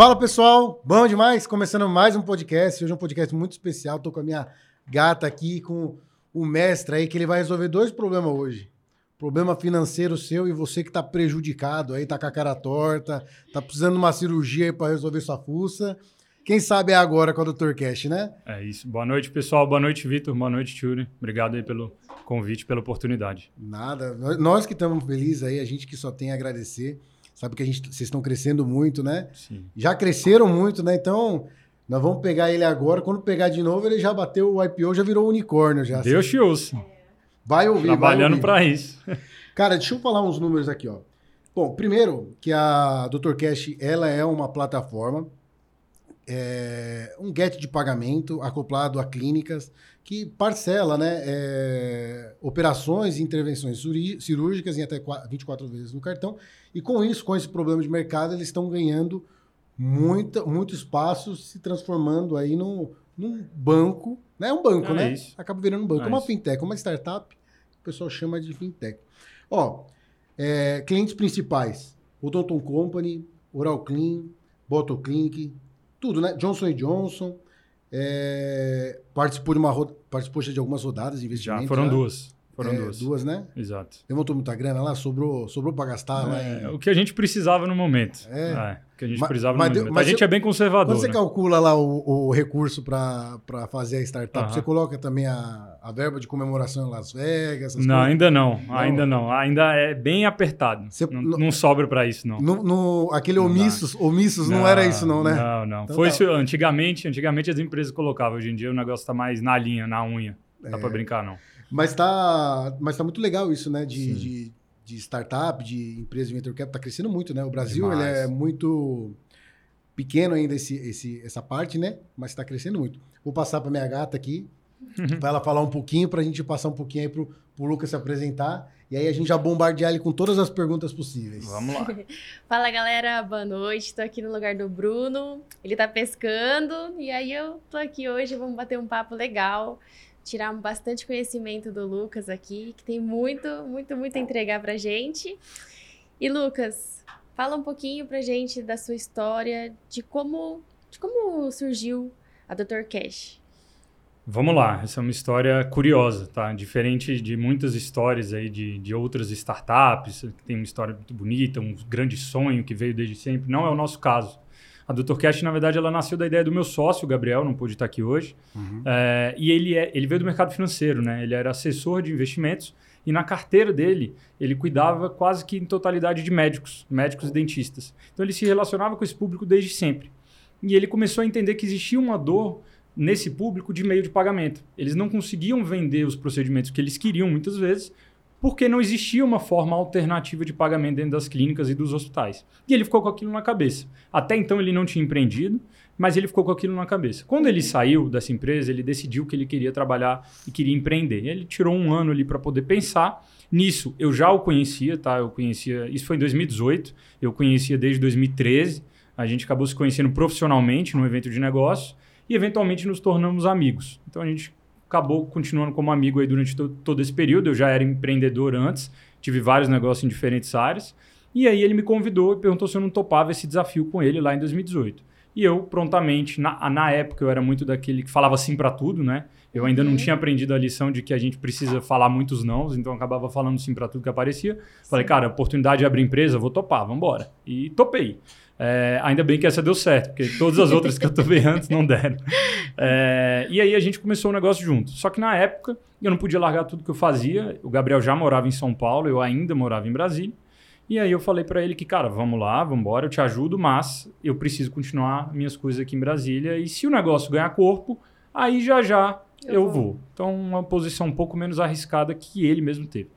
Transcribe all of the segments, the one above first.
Fala pessoal, bom demais? Começando mais um podcast. Hoje é um podcast muito especial. Tô com a minha gata aqui, com o mestre aí, que ele vai resolver dois problemas hoje. Problema financeiro seu e você que tá prejudicado aí, tá com a cara torta, tá precisando de uma cirurgia aí pra resolver sua fuça. Quem sabe é agora com o Dr. Cash, né? É isso. Boa noite, pessoal. Boa noite, Vitor. Boa noite, Tchuri. Obrigado aí pelo convite, pela oportunidade. Nada. Nós que estamos felizes aí, a gente que só tem a agradecer. Sabe que a gente, vocês estão crescendo muito, né? Sim. Já cresceram muito, né? Então, nós vamos pegar ele agora. Quando pegar de novo, ele já bateu o IPO, já virou unicórnio já. Deus te ouça. Vai ouvir, Trabalhando para isso. Cara, deixa eu falar uns números aqui, ó. Bom, primeiro que a Dr. Cash, ela é uma plataforma, é, um get de pagamento acoplado a clínicas que parcela, né, é, operações e intervenções cirúrgicas em até qua- 24 vezes no cartão. E com isso, com esse problema de mercado, eles estão ganhando muita, muito espaço, se transformando aí num, num banco, né? É um banco, É né? isso. Acaba virando um banco. É É uma isso. fintech, uma startup, o pessoal chama de fintech. Ó, é, clientes principais: Odonton Company, Oral Clean, Bottle Clinic, tudo, né? Johnson Johnson. É, participou, de uma, participou de algumas rodadas de investimento. Já foram né? duas. Foram É, duas. Duas, né? Exato. Levantou muita grana lá, sobrou, sobrou para gastar lá É, em... o que a gente precisava no momento. É. que a gente Mas- precisava mas mas a gente é bem conservador. Quando você né? calcula lá o, o recurso para fazer a startup, você coloca também a, a verba de comemoração em Las Vegas? Não, coisas? ainda não, Não? Ainda não. Ainda é bem apertado. Você- não, não- não sobra para isso, não. No, no- aquele Não dá. omissos, omissos não, era isso não, né? Não, não. Então Foi tá. isso antigamente. Antigamente as empresas colocavam. Hoje em dia o negócio tá mais na linha, na unha. Não dá É. para brincar, não. Mas tá, mas tá muito legal isso, né? De, de, de startup, de empresa de venture capital, tá crescendo muito, né? O Brasil ele é muito pequeno ainda esse, esse, essa parte, né? Mas tá crescendo muito. Vou passar para minha gata aqui, para ela falar um pouquinho, para a gente passar um pouquinho aí pro, pro Lucas se apresentar. E aí a gente já bombardear ele com todas as perguntas possíveis. Vamos lá. Fala galera, boa noite. Tô aqui no lugar do Bruno. Ele tá pescando e aí eu tô aqui hoje. Vamos bater um papo legal, tirar bastante conhecimento do Lucas aqui, que tem muito, muito, muito a entregar pra gente. E Lucas, fala um pouquinho pra gente da sua história, de como, de como surgiu a Dr. Cash. Vamos lá, essa é uma história curiosa, tá? Diferente de muitas histórias aí de, de outras startups, que tem uma história muito bonita, um grande sonho que veio desde sempre. Não é o nosso caso. A Dr. Cash, na verdade, ela nasceu da ideia do meu sócio, Gabriel, não pôde estar aqui hoje. Uhum. É, e ele, é, ele veio do mercado financeiro, né? Ele era assessor de investimentos e na carteira dele ele cuidava quase que em totalidade de médicos, médicos e dentistas. Então ele se relacionava com esse público desde sempre. E ele começou a entender que existia uma dor nesse público de meio de pagamento. Eles não conseguiam vender os procedimentos que eles queriam muitas vezes porque não existia uma forma alternativa de pagamento dentro das clínicas e dos hospitais. E ele ficou com aquilo na cabeça. Até então ele não tinha empreendido, mas ele ficou com aquilo na cabeça. Quando ele saiu dessa empresa, ele decidiu que ele queria trabalhar e queria empreender. Ele tirou um ano ali para poder pensar. Nisso, eu já o conhecia, tá? Eu conhecia, isso foi em 2018, eu conhecia desde 2013. A gente acabou se conhecendo profissionalmente num evento de negócio e eventualmente nos tornamos amigos. Então a gente acabou continuando como amigo aí durante to- todo esse período. Eu já era empreendedor antes, tive vários negócios em diferentes áreas. E aí ele me convidou e perguntou se eu não topava esse desafio com ele lá em 2018. E eu prontamente, na, na época eu era muito daquele que falava sim para tudo, né? Eu ainda não Uhum. tinha aprendido a lição de que a gente precisa falar muitos nãos, então eu acabava falando sim para tudo que aparecia. Falei, cara, oportunidade de abrir empresa, vou topar, vamos embora. E topei. É, ainda bem que essa deu certo, porque todas as outras que eu tomei antes não deram. É, e aí a gente começou o negócio junto. Só que na época eu não podia largar tudo que eu fazia. O Gabriel já morava em São Paulo, eu ainda morava em Brasília. E aí eu falei para ele que, cara, vamos lá, vamos embora, eu te ajudo, mas eu preciso continuar minhas coisas aqui em Brasília. E se o negócio ganhar corpo, aí já já eu, Eu vou. vou. Então, uma posição um pouco menos arriscada que ele mesmo teve.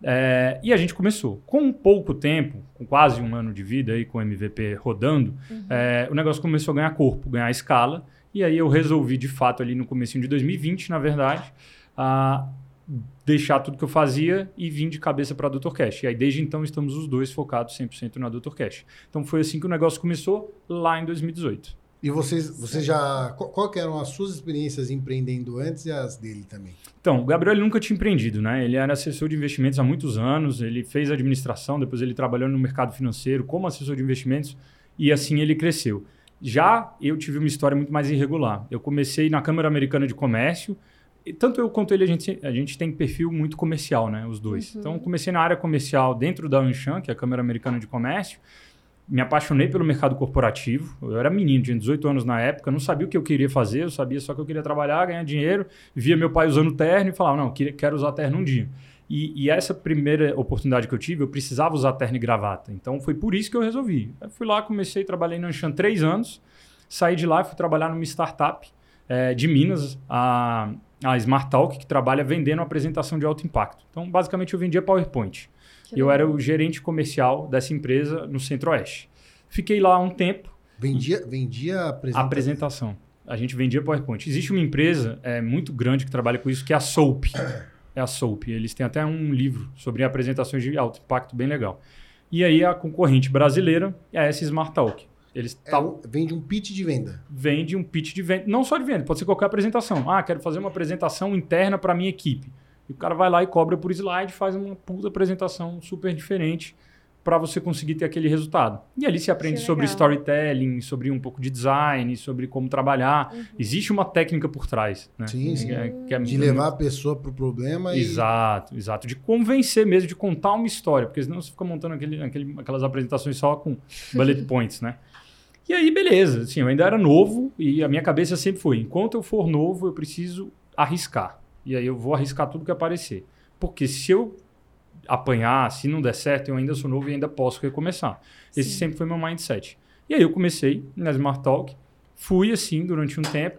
É, e a gente começou. Com pouco tempo, com quase um ano de vida aí, com o MVP rodando, é, o negócio começou a ganhar corpo, ganhar escala. E aí eu resolvi, de fato, ali no começo de 2020, na verdade, a deixar tudo que eu fazia e vim de cabeça para a Dr. Cash. E aí, desde então, estamos os dois focados 100% na Dr. Cash. Então, foi assim que o negócio começou, lá em 2018. E vocês, vocês já. Qual, que eram as suas experiências empreendendo antes e as dele também? Então, o Gabriel nunca tinha empreendido, né? Ele era assessor de investimentos há muitos anos, ele fez administração, depois ele trabalhou no mercado financeiro como assessor de investimentos e assim ele cresceu. Já eu tive uma história muito mais irregular. Eu comecei na Câmara Americana de Comércio, tanto eu quanto ele, a gente, a gente tem perfil muito comercial, né? Os dois. Uhum. Então, comecei na área comercial dentro da Anshan, que é a Câmara Americana de Comércio. Me apaixonei pelo mercado corporativo. Eu era menino, tinha 18 anos na época, não sabia o que eu queria fazer, eu sabia só que eu queria trabalhar, ganhar dinheiro. Via meu pai usando terno e falava, não, quero usar terno um dia. E, e, essa primeira oportunidade que eu tive, eu precisava usar terno e gravata. Então, foi por isso que eu resolvi. Eu fui lá, comecei, trabalhei na Anshan três anos. Saí de lá e fui trabalhar numa startup é, de Minas, a, a Smart Talk, que trabalha vendendo apresentação de alto impacto. Então, basicamente, eu vendia PowerPoint. Que Eu legal. era o gerente comercial dessa empresa no Centro-Oeste. Fiquei lá um tempo, Vendia, vendia a apresentação. apresentação. A gente vendia PowerPoint. Existe uma empresa é, muito grande que trabalha com isso, que é a Soap. É a Soap. Eles têm até um livro sobre apresentações de alto impacto bem legal. E aí a concorrente brasileira é essa Smart Talk. Eles É tavam- um- vende um pitch de venda. vende um pitch de venda, não só de venda, pode ser qualquer apresentação. Ah, quero fazer uma apresentação interna para minha equipe. E o cara vai lá e cobra por slide, faz uma puta apresentação super diferente para você conseguir ter aquele resultado. E ali se aprende sobre storytelling, sobre um pouco de design, sobre como trabalhar. Uhum. Existe uma técnica por trás, né? Sim, sim. Que é- que é De muito- levar a pessoa pro problema e. Exato, exato. De convencer mesmo, de contar uma história, porque senão você fica montando aquele, aquele- aquelas apresentações só com bullet points, né? E aí, beleza. Assim, eu ainda era novo e a minha cabeça sempre foi: enquanto eu for novo, eu preciso arriscar. E aí eu vou arriscar tudo que aparecer. Porque se eu apanhar, se não der certo, eu ainda sou novo e ainda posso recomeçar. Esse Sim. sempre foi meu mindset. E aí eu comecei na Smart Talk, fui assim durante um tempo.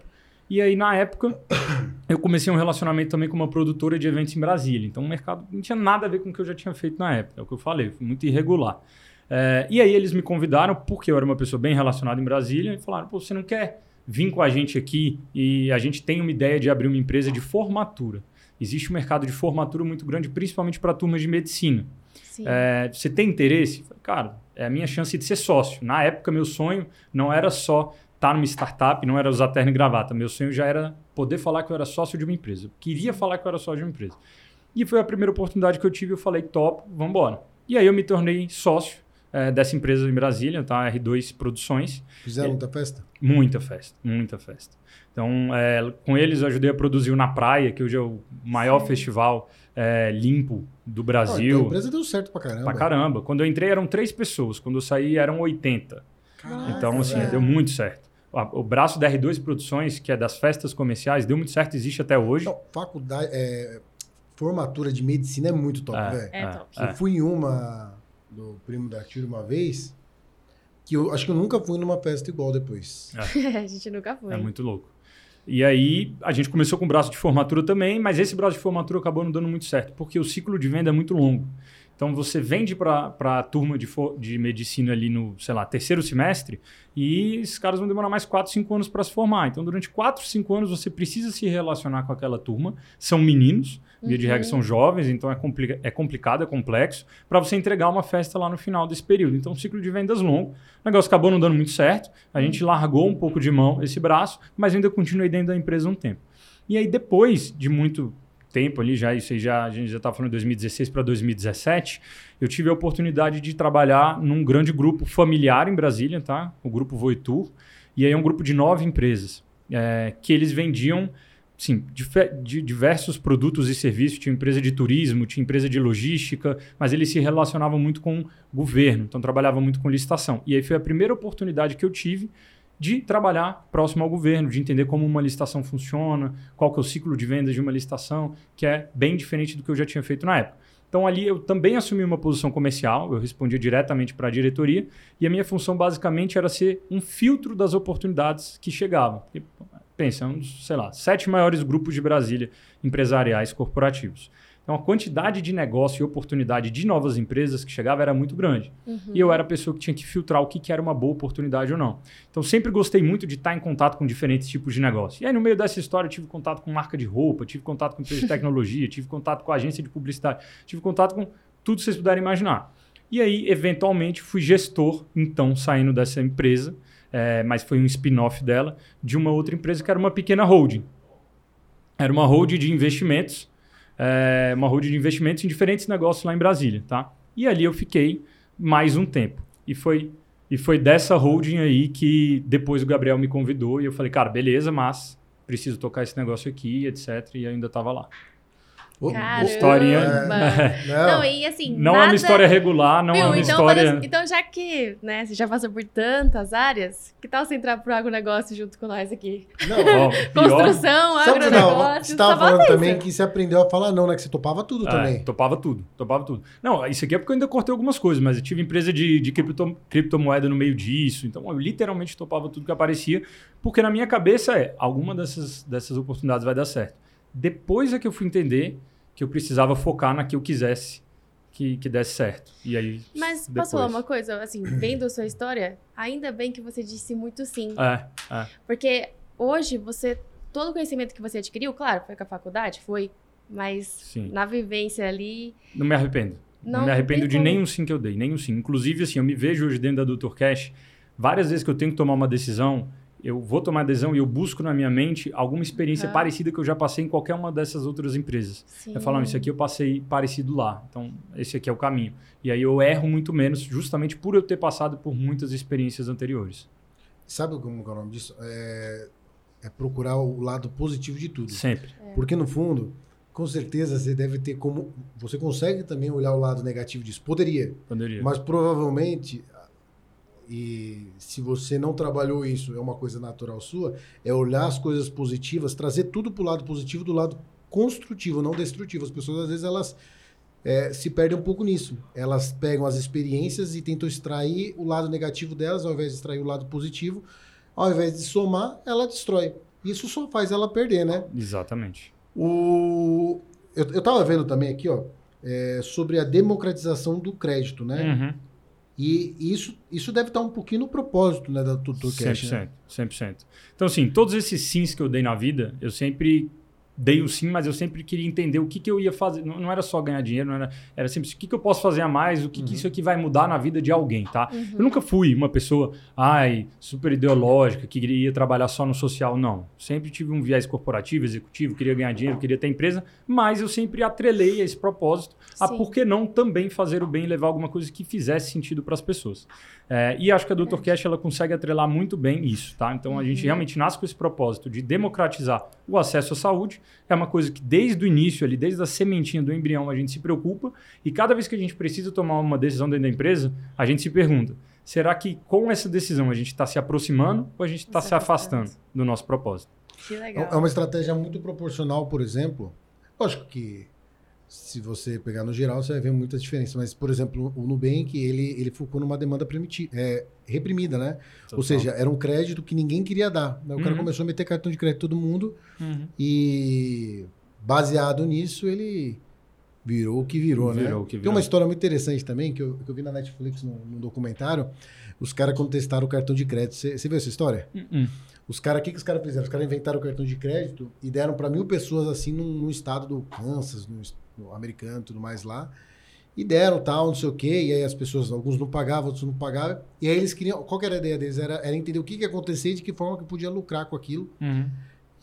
E aí, na época, eu comecei um relacionamento também com uma produtora de eventos em Brasília. Então, o mercado não tinha nada a ver com o que eu já tinha feito na época. É o que eu falei, foi muito irregular. É, e aí, eles me convidaram, porque eu era uma pessoa bem relacionada em Brasília, e falaram: Pô, você não quer vir com a gente aqui? E a gente tem uma ideia de abrir uma empresa de formatura. Existe um mercado de formatura muito grande, principalmente para turmas de medicina. É, você tem interesse? Cara, é a minha chance de ser sócio. Na época, meu sonho não era só estar numa startup, não era usar terno e gravata. Meu sonho já era poder falar que eu era sócio de uma empresa. Eu queria falar que eu era sócio de uma empresa. E foi a primeira oportunidade que eu tive. Eu falei, top, vamos embora. E aí eu me tornei sócio é, dessa empresa em Brasília, tá? R2 Produções. Fizeram muita festa? Muita festa, muita festa. Então, é, com eles eu ajudei a produzir o Na Praia, que hoje é o maior Sim. festival é, limpo do Ah, Brasil. então a empresa deu certo pra caramba. Pra caramba. Quando eu entrei eram três pessoas, quando eu saí eram 80. Caraca, então, assim, velho. deu muito certo. O braço da R2 Produções, que é das festas comerciais, deu muito certo, existe até hoje. Não, faculdade, é, formatura de medicina é muito top, É. velho. É, É, top. Eu fui em uma do primo da Tira uma vez, que eu acho que eu nunca fui numa festa igual depois. a gente nunca foi. É muito louco. E aí, a gente começou com o braço de formatura também, mas esse braço de formatura acabou não dando muito certo, porque o ciclo de venda é muito longo. Então, você vende para a turma de, de medicina ali no, sei lá, terceiro semestre, e esses caras vão demorar mais 4, 5 anos para se formar. Então, durante 4, 5 anos, você precisa se relacionar com aquela turma. São meninos, via de Uhum. regra são jovens, então é, complica é complicado, é complexo, para você entregar uma festa lá no final desse período. Então, um ciclo de vendas longo. O negócio acabou não dando muito certo, a gente largou um pouco de mão esse braço, mas ainda continuei dentro da empresa um tempo. E aí, depois de muito tempo ali, já isso já, a gente já estava falando de 2016 para 2017, eu tive a oportunidade de trabalhar num grande grupo familiar em Brasília, tá? O grupo Voitur, e aí é um grupo de nove empresas, é, que eles vendiam sim, diversos produtos e serviços. Tinha empresa de turismo, tinha empresa de logística, mas eles se relacionavam muito com o governo, então trabalhavam muito com licitação. E aí foi a primeira oportunidade que eu tive de trabalhar próximo ao governo, de entender como uma licitação funciona, qual que é o ciclo de vendas de uma licitação, que é bem diferente do que eu já tinha feito na época. Então ali eu também assumi uma posição comercial, eu respondia diretamente para a diretoria e a minha função basicamente era ser um filtro das oportunidades que chegavam. Porque, pensa, é sei lá, sete maiores grupos de Brasília empresariais corporativos. Então a quantidade de negócio e oportunidade de novas empresas que chegava era muito grande. Uhum. E eu era a pessoa que tinha que filtrar o que, que era uma boa oportunidade ou não. Então sempre gostei muito de estar em contato com diferentes tipos de negócio. E aí no meio dessa história eu tive contato com marca de roupa, tive contato com empresa de tecnologia, tive contato com agência de publicidade, tive contato com tudo que vocês puderem imaginar. E aí, eventualmente, fui gestor, então, saindo dessa empresa, eh, mas foi um spin-off dela, de uma outra empresa que era uma pequena holding. Era uma holding de investimentos, eh, uma holding de investimentos em diferentes negócios lá em Brasília, tá? E ali eu fiquei mais um tempo. E foi E foi dessa holding aí que depois o Gabriel me convidou e eu falei, cara, beleza, mas preciso tocar esse negócio aqui, etc. E ainda estava lá. Caramba. Historinha. Não, Não, e assim, Não é nada... uma história regular, não é Viu? uma então, história. então, já que né, você já passou por tantas áreas, que tal você entrar pro agronegócio junto com nós aqui? não. Ó, pior, Construção, Sabe que você tava- agronegócio, você estava falando bota também isso. que você aprendeu a falar não, né? Que você topava tudo É, também. topava tudo, topava tudo. Não, isso aqui é porque eu ainda cortei algumas coisas, mas eu tive empresa de, de cripto- criptomoeda no meio disso, então eu literalmente topava tudo que aparecia, porque na minha cabeça é, alguma dessas, dessas oportunidades vai dar certo. Depois é que eu fui entender que eu precisava focar na que eu quisesse que, que desse certo. E aí, Mas depois. posso falar uma coisa? Assim, vendo a sua história, ainda bem que você disse muito sim. É, é. Porque hoje você, todo o conhecimento que você adquiriu, claro, foi com a faculdade, foi, mas Sim. na vivência ali, Não me arrependo. Não, Não me arrependo de nenhum sim que eu dei, nenhum sim. Inclusive, assim, eu me vejo hoje dentro da Dr. Cash, várias vezes que eu tenho que tomar uma decisão, eu vou tomar a decisão e eu busco na minha mente alguma experiência Aham. parecida que eu já passei em qualquer uma dessas outras empresas. sim. Eu falo, "Não, isso aqui eu passei parecido lá, então esse aqui é o caminho. E aí eu erro muito menos, justamente por eu ter passado por muitas experiências anteriores. Sabe como é o nome disso? É, é procurar o lado positivo de tudo. Sempre. Porque no fundo, com certeza você deve ter como. Você consegue também olhar o lado negativo disso. Poderia. Poderia. Mas provavelmente, e se você não trabalhou isso, é uma coisa natural sua, é olhar as coisas positivas, trazer tudo pro lado positivo, do lado construtivo, não destrutivo. As pessoas, às vezes, elas é, se perdem um pouco nisso. Elas pegam as experiências e tentam extrair o lado negativo delas, ao invés de extrair o lado positivo. Ao invés de somar, ela destrói. Isso só faz ela perder, né? Exatamente. O... Eu, eu tava vendo também aqui, ó, é, sobre a democratização do crédito, né? Uhum. E isso, isso deve estar um pouquinho no propósito né, da Tutor Cash. Né? 100%, 100%. Então, assim, todos esses sims que eu dei na vida, eu sempre dei o sim, mas eu sempre queria entender o que, que eu ia fazer. Não, não era só ganhar dinheiro, não era, era sempre o que, que eu posso fazer a mais, o que, que isso aqui vai mudar na vida de alguém, tá? Uhum. Eu nunca fui uma pessoa, ai, super ideológica, que queria trabalhar só no social, não. Sempre tive um viés corporativo, executivo, queria ganhar dinheiro, queria ter empresa, mas eu sempre atrelei a esse propósito a Sim. por que não também fazer o bem e levar alguma coisa que fizesse sentido para as pessoas. É, e acho que a Dr. Cash ela consegue atrelar muito bem isso, tá? Então a gente realmente nasce com esse propósito de democratizar o acesso à saúde. É uma coisa que desde o início, ali, desde a sementinha do embrião, a gente se preocupa. E cada vez que a gente precisa tomar uma decisão dentro da empresa, a gente se pergunta: será que com essa decisão a gente está se aproximando ou a gente está Se afastando. do nosso propósito? Que É legal. é uma estratégia muito proporcional, por exemplo. Lógico que se você pegar no geral, você vai ver muita diferença. Mas, por exemplo, o Nubank, ele, ele focou numa demanda é, reprimida, né? Ou seja, era um crédito que ninguém queria dar. né? O cara Uhum. começou a meter cartão de crédito em todo mundo Uhum. e, baseado nisso, ele virou o que virou, né? Virou o que Tem virou. uma história muito interessante também, que eu, que eu vi na Netflix, num, num documentário. Os caras, quando testaram o cartão de crédito... Você viu essa história? Uhum. Os caras, o que, que os caras fizeram? Os caras inventaram o cartão de crédito e deram para mil pessoas assim num, num estado do Kansas, no, es- no americano e tudo mais lá. E deram tal, não sei o quê. E aí as pessoas, alguns não pagavam, outros não pagavam. E aí eles queriam. Qual que era a ideia deles? Era, era entender o que, que ia acontecer e de que forma que podia lucrar com aquilo. Uhum.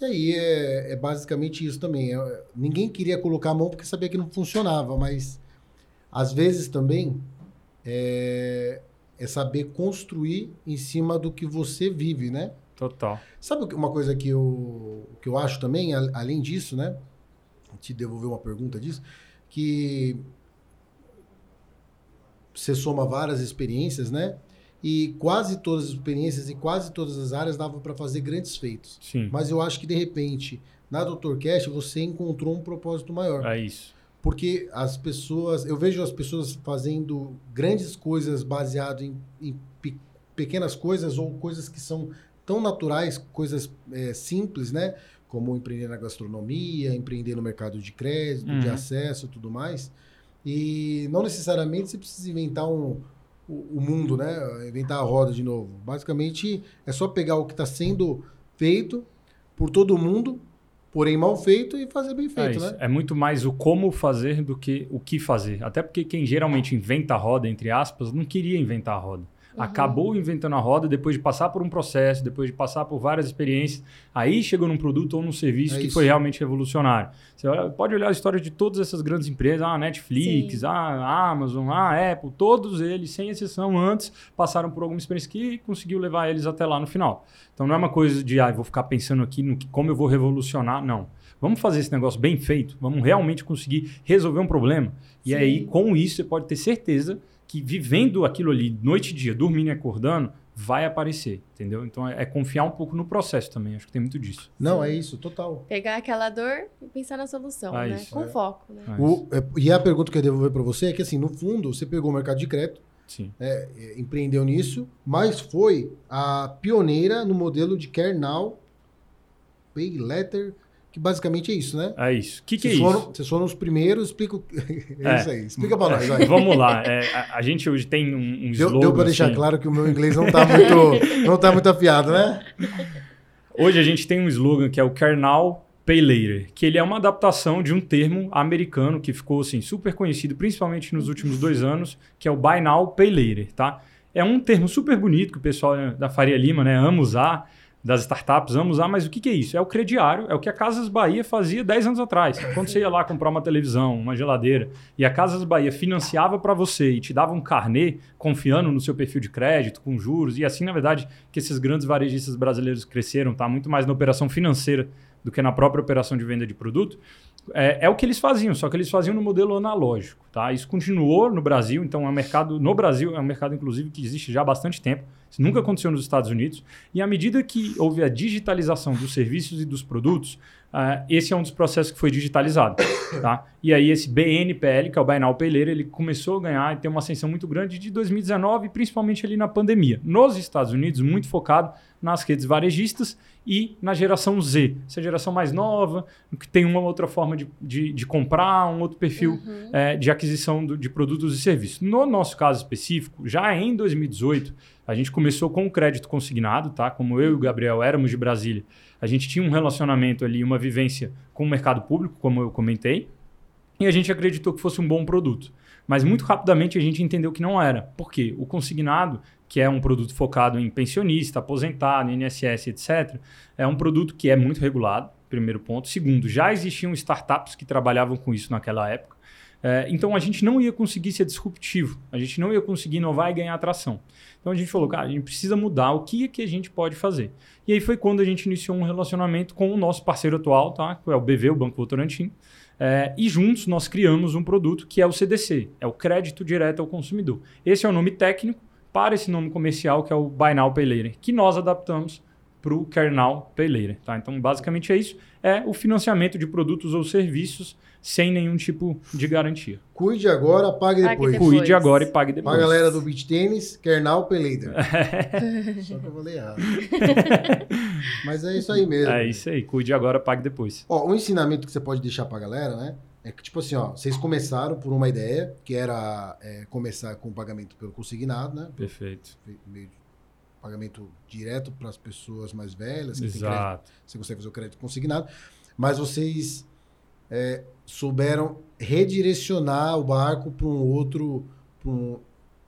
E aí é, é basicamente isso também. É, ninguém queria colocar a mão porque sabia que não funcionava, mas às vezes também é, é saber construir em cima do que você vive, né? Total. Sabe uma coisa que eu, que eu acho também, além disso, né? Te devolver uma pergunta disso, que você soma várias experiências, né? E quase todas as experiências e quase todas as áreas davam para fazer grandes feitos. Sim. Mas eu acho que, de repente, na Dr. Cash, você encontrou um propósito maior. É isso. Porque as pessoas, eu vejo as pessoas fazendo grandes coisas baseado em, em pe- pequenas coisas ou coisas que são tão naturais, coisas é, simples, né? Como empreender na gastronomia, empreender no mercado de crédito, de Uhum. acesso e tudo mais. E não necessariamente você precisa inventar um, o, o mundo, né? Inventar a roda de novo. Basicamente, é só pegar o que está sendo feito por todo mundo, porém mal feito, e fazer bem É, feito, isso. né? é muito mais o como fazer do que o que fazer. Até porque quem geralmente inventa a roda, entre aspas, não queria inventar a roda. Acabou inventando a roda depois de passar por um processo, depois de passar por várias experiências, aí chegou num produto ou num serviço É que isso. foi realmente revolucionário. Você olha- pode olhar a história de todas essas grandes empresas, a Netflix, Sim. a Amazon, a Apple, todos eles, sem exceção, antes passaram por alguma experiência que conseguiu levar eles até lá no final. Então não é uma coisa de, ah, vou ficar pensando aqui no que, como eu vou revolucionar, não. Vamos fazer esse negócio bem feito, vamos realmente conseguir resolver um problema. E Sim. aí, com isso, você pode ter certeza que vivendo aquilo ali noite e dia, dormindo e acordando, vai aparecer, entendeu? Então é, é confiar um pouco no processo também, acho que tem muito disso. Não, é isso, total. Pegar aquela dor e pensar na solução, Ah, né? isso, Com é. foco, né? Ah, O- é, e a pergunta que eu devo devolver para você é que, assim, no fundo, você pegou o mercado de crédito, Sim. é, é, empreendeu nisso, mas foi a pioneira no modelo de Care Now, Pay Letter, que basicamente é isso, né? É isso. O que, que é vocês, isso? foram, vocês foram os primeiros, explica. o- é, É. isso aí. Explica pra nós. Vamos lá. é, a, a gente hoje tem um, um Deu, slogan. deu pra deixar assim. claro que o meu inglês não tá muito, não tá muito afiado, né? Hoje a gente tem um slogan que é o Kernel Pay Later, que ele é uma adaptação de um termo americano que ficou assim, super conhecido, principalmente nos últimos dois anos, que é o Buy Now Pay Later, tá? É um termo super bonito que o pessoal né, da Faria Lima né, ama usar, das startups ama usar, mas o que, que é isso? É o crediário, é o que a Casas Bahia fazia 10 anos atrás. Quando você ia lá comprar uma televisão, uma geladeira, e a Casas Bahia financiava para você e te dava um carnê confiando no seu perfil de crédito, com juros, e assim, na verdade, que esses grandes varejistas brasileiros cresceram, tá? Muito mais na operação financeira do que na própria operação de venda de produto. É, é o que eles faziam, só que eles faziam no modelo analógico, tá? Isso continuou no Brasil, então é um mercado no Brasil é um mercado inclusive que existe já há bastante tempo. Isso nunca aconteceu nos Estados Unidos. E à medida que houve a digitalização dos serviços e dos produtos, ah, esse é um dos processos que foi digitalizado, tá? E aí esse BNPL, que é o Buy Now Pay Later, ele começou a ganhar e ter uma ascensão muito grande de 2019, principalmente ali na pandemia. Nos Estados Unidos, muito focado nas redes varejistas e na geração Z, essa geração mais nova, que tem uma outra forma de, de, de comprar, um outro perfil Uhum. é, de aquisição do- de produtos e serviços. No nosso caso específico, já em 2018, a gente começou com o crédito consignado, tá? Como eu e o Gabriel éramos de Brasília, a gente tinha um relacionamento ali, uma vivência com o mercado público, como eu comentei, e a gente acreditou que fosse um bom produto. Mas muito rapidamente a gente entendeu que não era. Por quê? O consignado, que é um produto focado em pensionista, aposentado, INSS, etc., é um produto que é muito regulado, primeiro ponto. Segundo, já existiam startups que trabalhavam com isso naquela época. É, então a gente não ia conseguir ser disruptivo, a gente não ia conseguir inovar e ganhar atração. Então a gente falou, cara, a gente precisa mudar o que é que a gente pode fazer. E aí foi quando a gente iniciou um relacionamento com o nosso parceiro atual, tá? que é o BV, o Banco Votorantim. É, e juntos nós criamos um produto que é o CDC, é o Crédito Direto ao Consumidor. Esse é o nome técnico para esse nome comercial que é o Buy Now Pay Later, que nós adaptamos para o Kernel Pay Later. Tá? Então basicamente é isso, é o financiamento de produtos ou serviços sem nenhum tipo de garantia. Cuide agora, pague Pague depois. depois. Cuide agora e pague depois. Pra galera do beach tênis, Kernal Pelader. Só que eu falei errado. Mas é isso aí mesmo. É isso aí, cuide agora, pague depois. Ó, um ensinamento que você pode deixar pra galera, né? É que, tipo assim, ó, vocês começaram por uma ideia, que era é, começar com o pagamento pelo consignado, né? Perfeito. Meio pagamento direto para as pessoas mais velhas, que tem crédito, Exato. você consegue fazer o crédito consignado. Mas vocês é, souberam redirecionar o barco para um outro, pra um-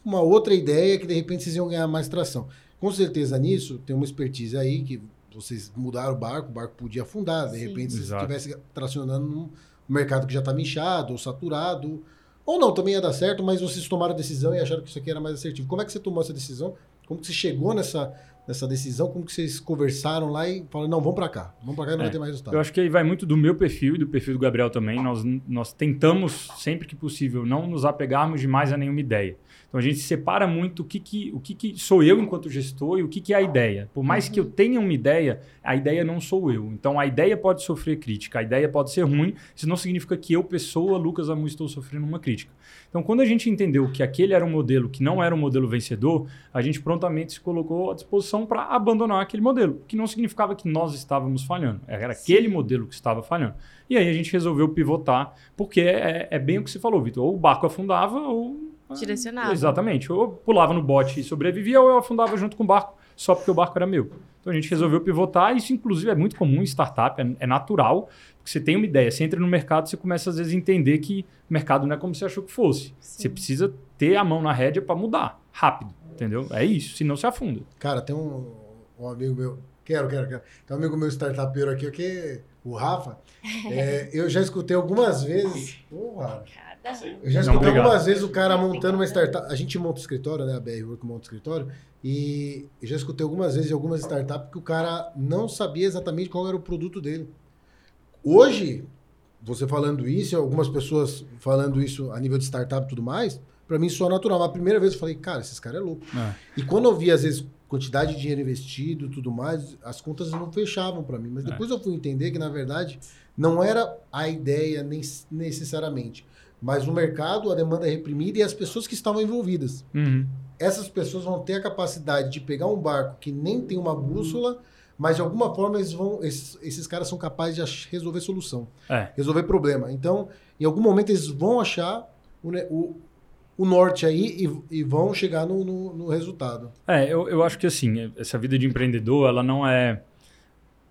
uma outra ideia que de repente vocês iam ganhar mais tração. Com certeza nisso tem uma expertise aí que vocês mudaram o barco, o barco podia afundar, de Sim. repente se Exato. estivesse tracionando num mercado que já estava inchado ou saturado, ou não, também ia dar certo, mas vocês tomaram a decisão e acharam que isso aqui era mais assertivo. Como é que você tomou essa decisão? Como que você chegou nessa, nessa decisão? Como que vocês conversaram lá e falaram, não, vamos para cá, vamos para cá e não É, vai ter mais resultado? Eu acho que aí vai muito do meu perfil e do perfil do Gabriel também. Nós, nós tentamos, sempre que possível, não nos apegarmos demais a nenhuma ideia. Então a gente separa muito o que, que, o que, que sou eu enquanto gestor e o que, que é a ideia. Por mais que eu tenha uma ideia, a ideia não sou eu. Então a ideia pode sofrer crítica, a ideia pode ser ruim, isso não significa que eu, pessoa, Lucas Amu, estou sofrendo uma crítica. Então quando a gente entendeu que aquele era um modelo que não era um modelo vencedor, a gente prontamente se colocou à disposição para abandonar aquele modelo, que não significava que nós estávamos falhando, era Sim. aquele modelo que estava falhando. E aí a gente resolveu pivotar, porque é, é bem o que você falou, Vitor. Ou o barco afundava, ou. Direcionava. Exatamente. Ou eu pulava no bote e sobrevivia, ou eu afundava junto com o barco, só porque o barco era meu. Então a gente resolveu pivotar. Isso, inclusive, é muito comum em startup, é, é natural. Porque você tem uma ideia, você entra no mercado, você começa às vezes a entender que o mercado não é como você achou que fosse. Sim. Você precisa ter a mão na rédea para mudar rápido. Entendeu? É isso, senão se afunda. Cara, tem um, um amigo meu. Quero, quero, quero. Tem um amigo meu startupeiro aqui, que o Rafa. É, eu já escutei algumas vezes. Porra. Eu já escutei algumas vezes o cara montando uma startup. A gente monta o escritório, né? A BR Work monta o escritório. E eu já escutei algumas vezes em algumas startups que o cara não sabia exatamente qual era o produto dele. Hoje, você falando isso, e algumas pessoas falando isso a nível de startup e tudo mais, pra mim soa natural. Mas a primeira vez eu falei, cara, esses caras é louco. É. E quando eu vi, às vezes, quantidade de dinheiro investido e tudo mais, as contas não fechavam para mim. Mas É. depois eu fui entender que, na verdade, não era a ideia nem necessariamente, mas o mercado, a demanda reprimida e as pessoas que estavam envolvidas. Uhum. Essas pessoas vão ter a capacidade de pegar um barco que nem tem uma bússola, mas de alguma forma eles vão, esses, esses caras são capazes de resolver solução, É. resolver problema. Então, em algum momento eles vão achar o, o, o norte aí e, e vão chegar no, no- no resultado. É, eu, eu acho que assim, essa vida de empreendedor, ela não é.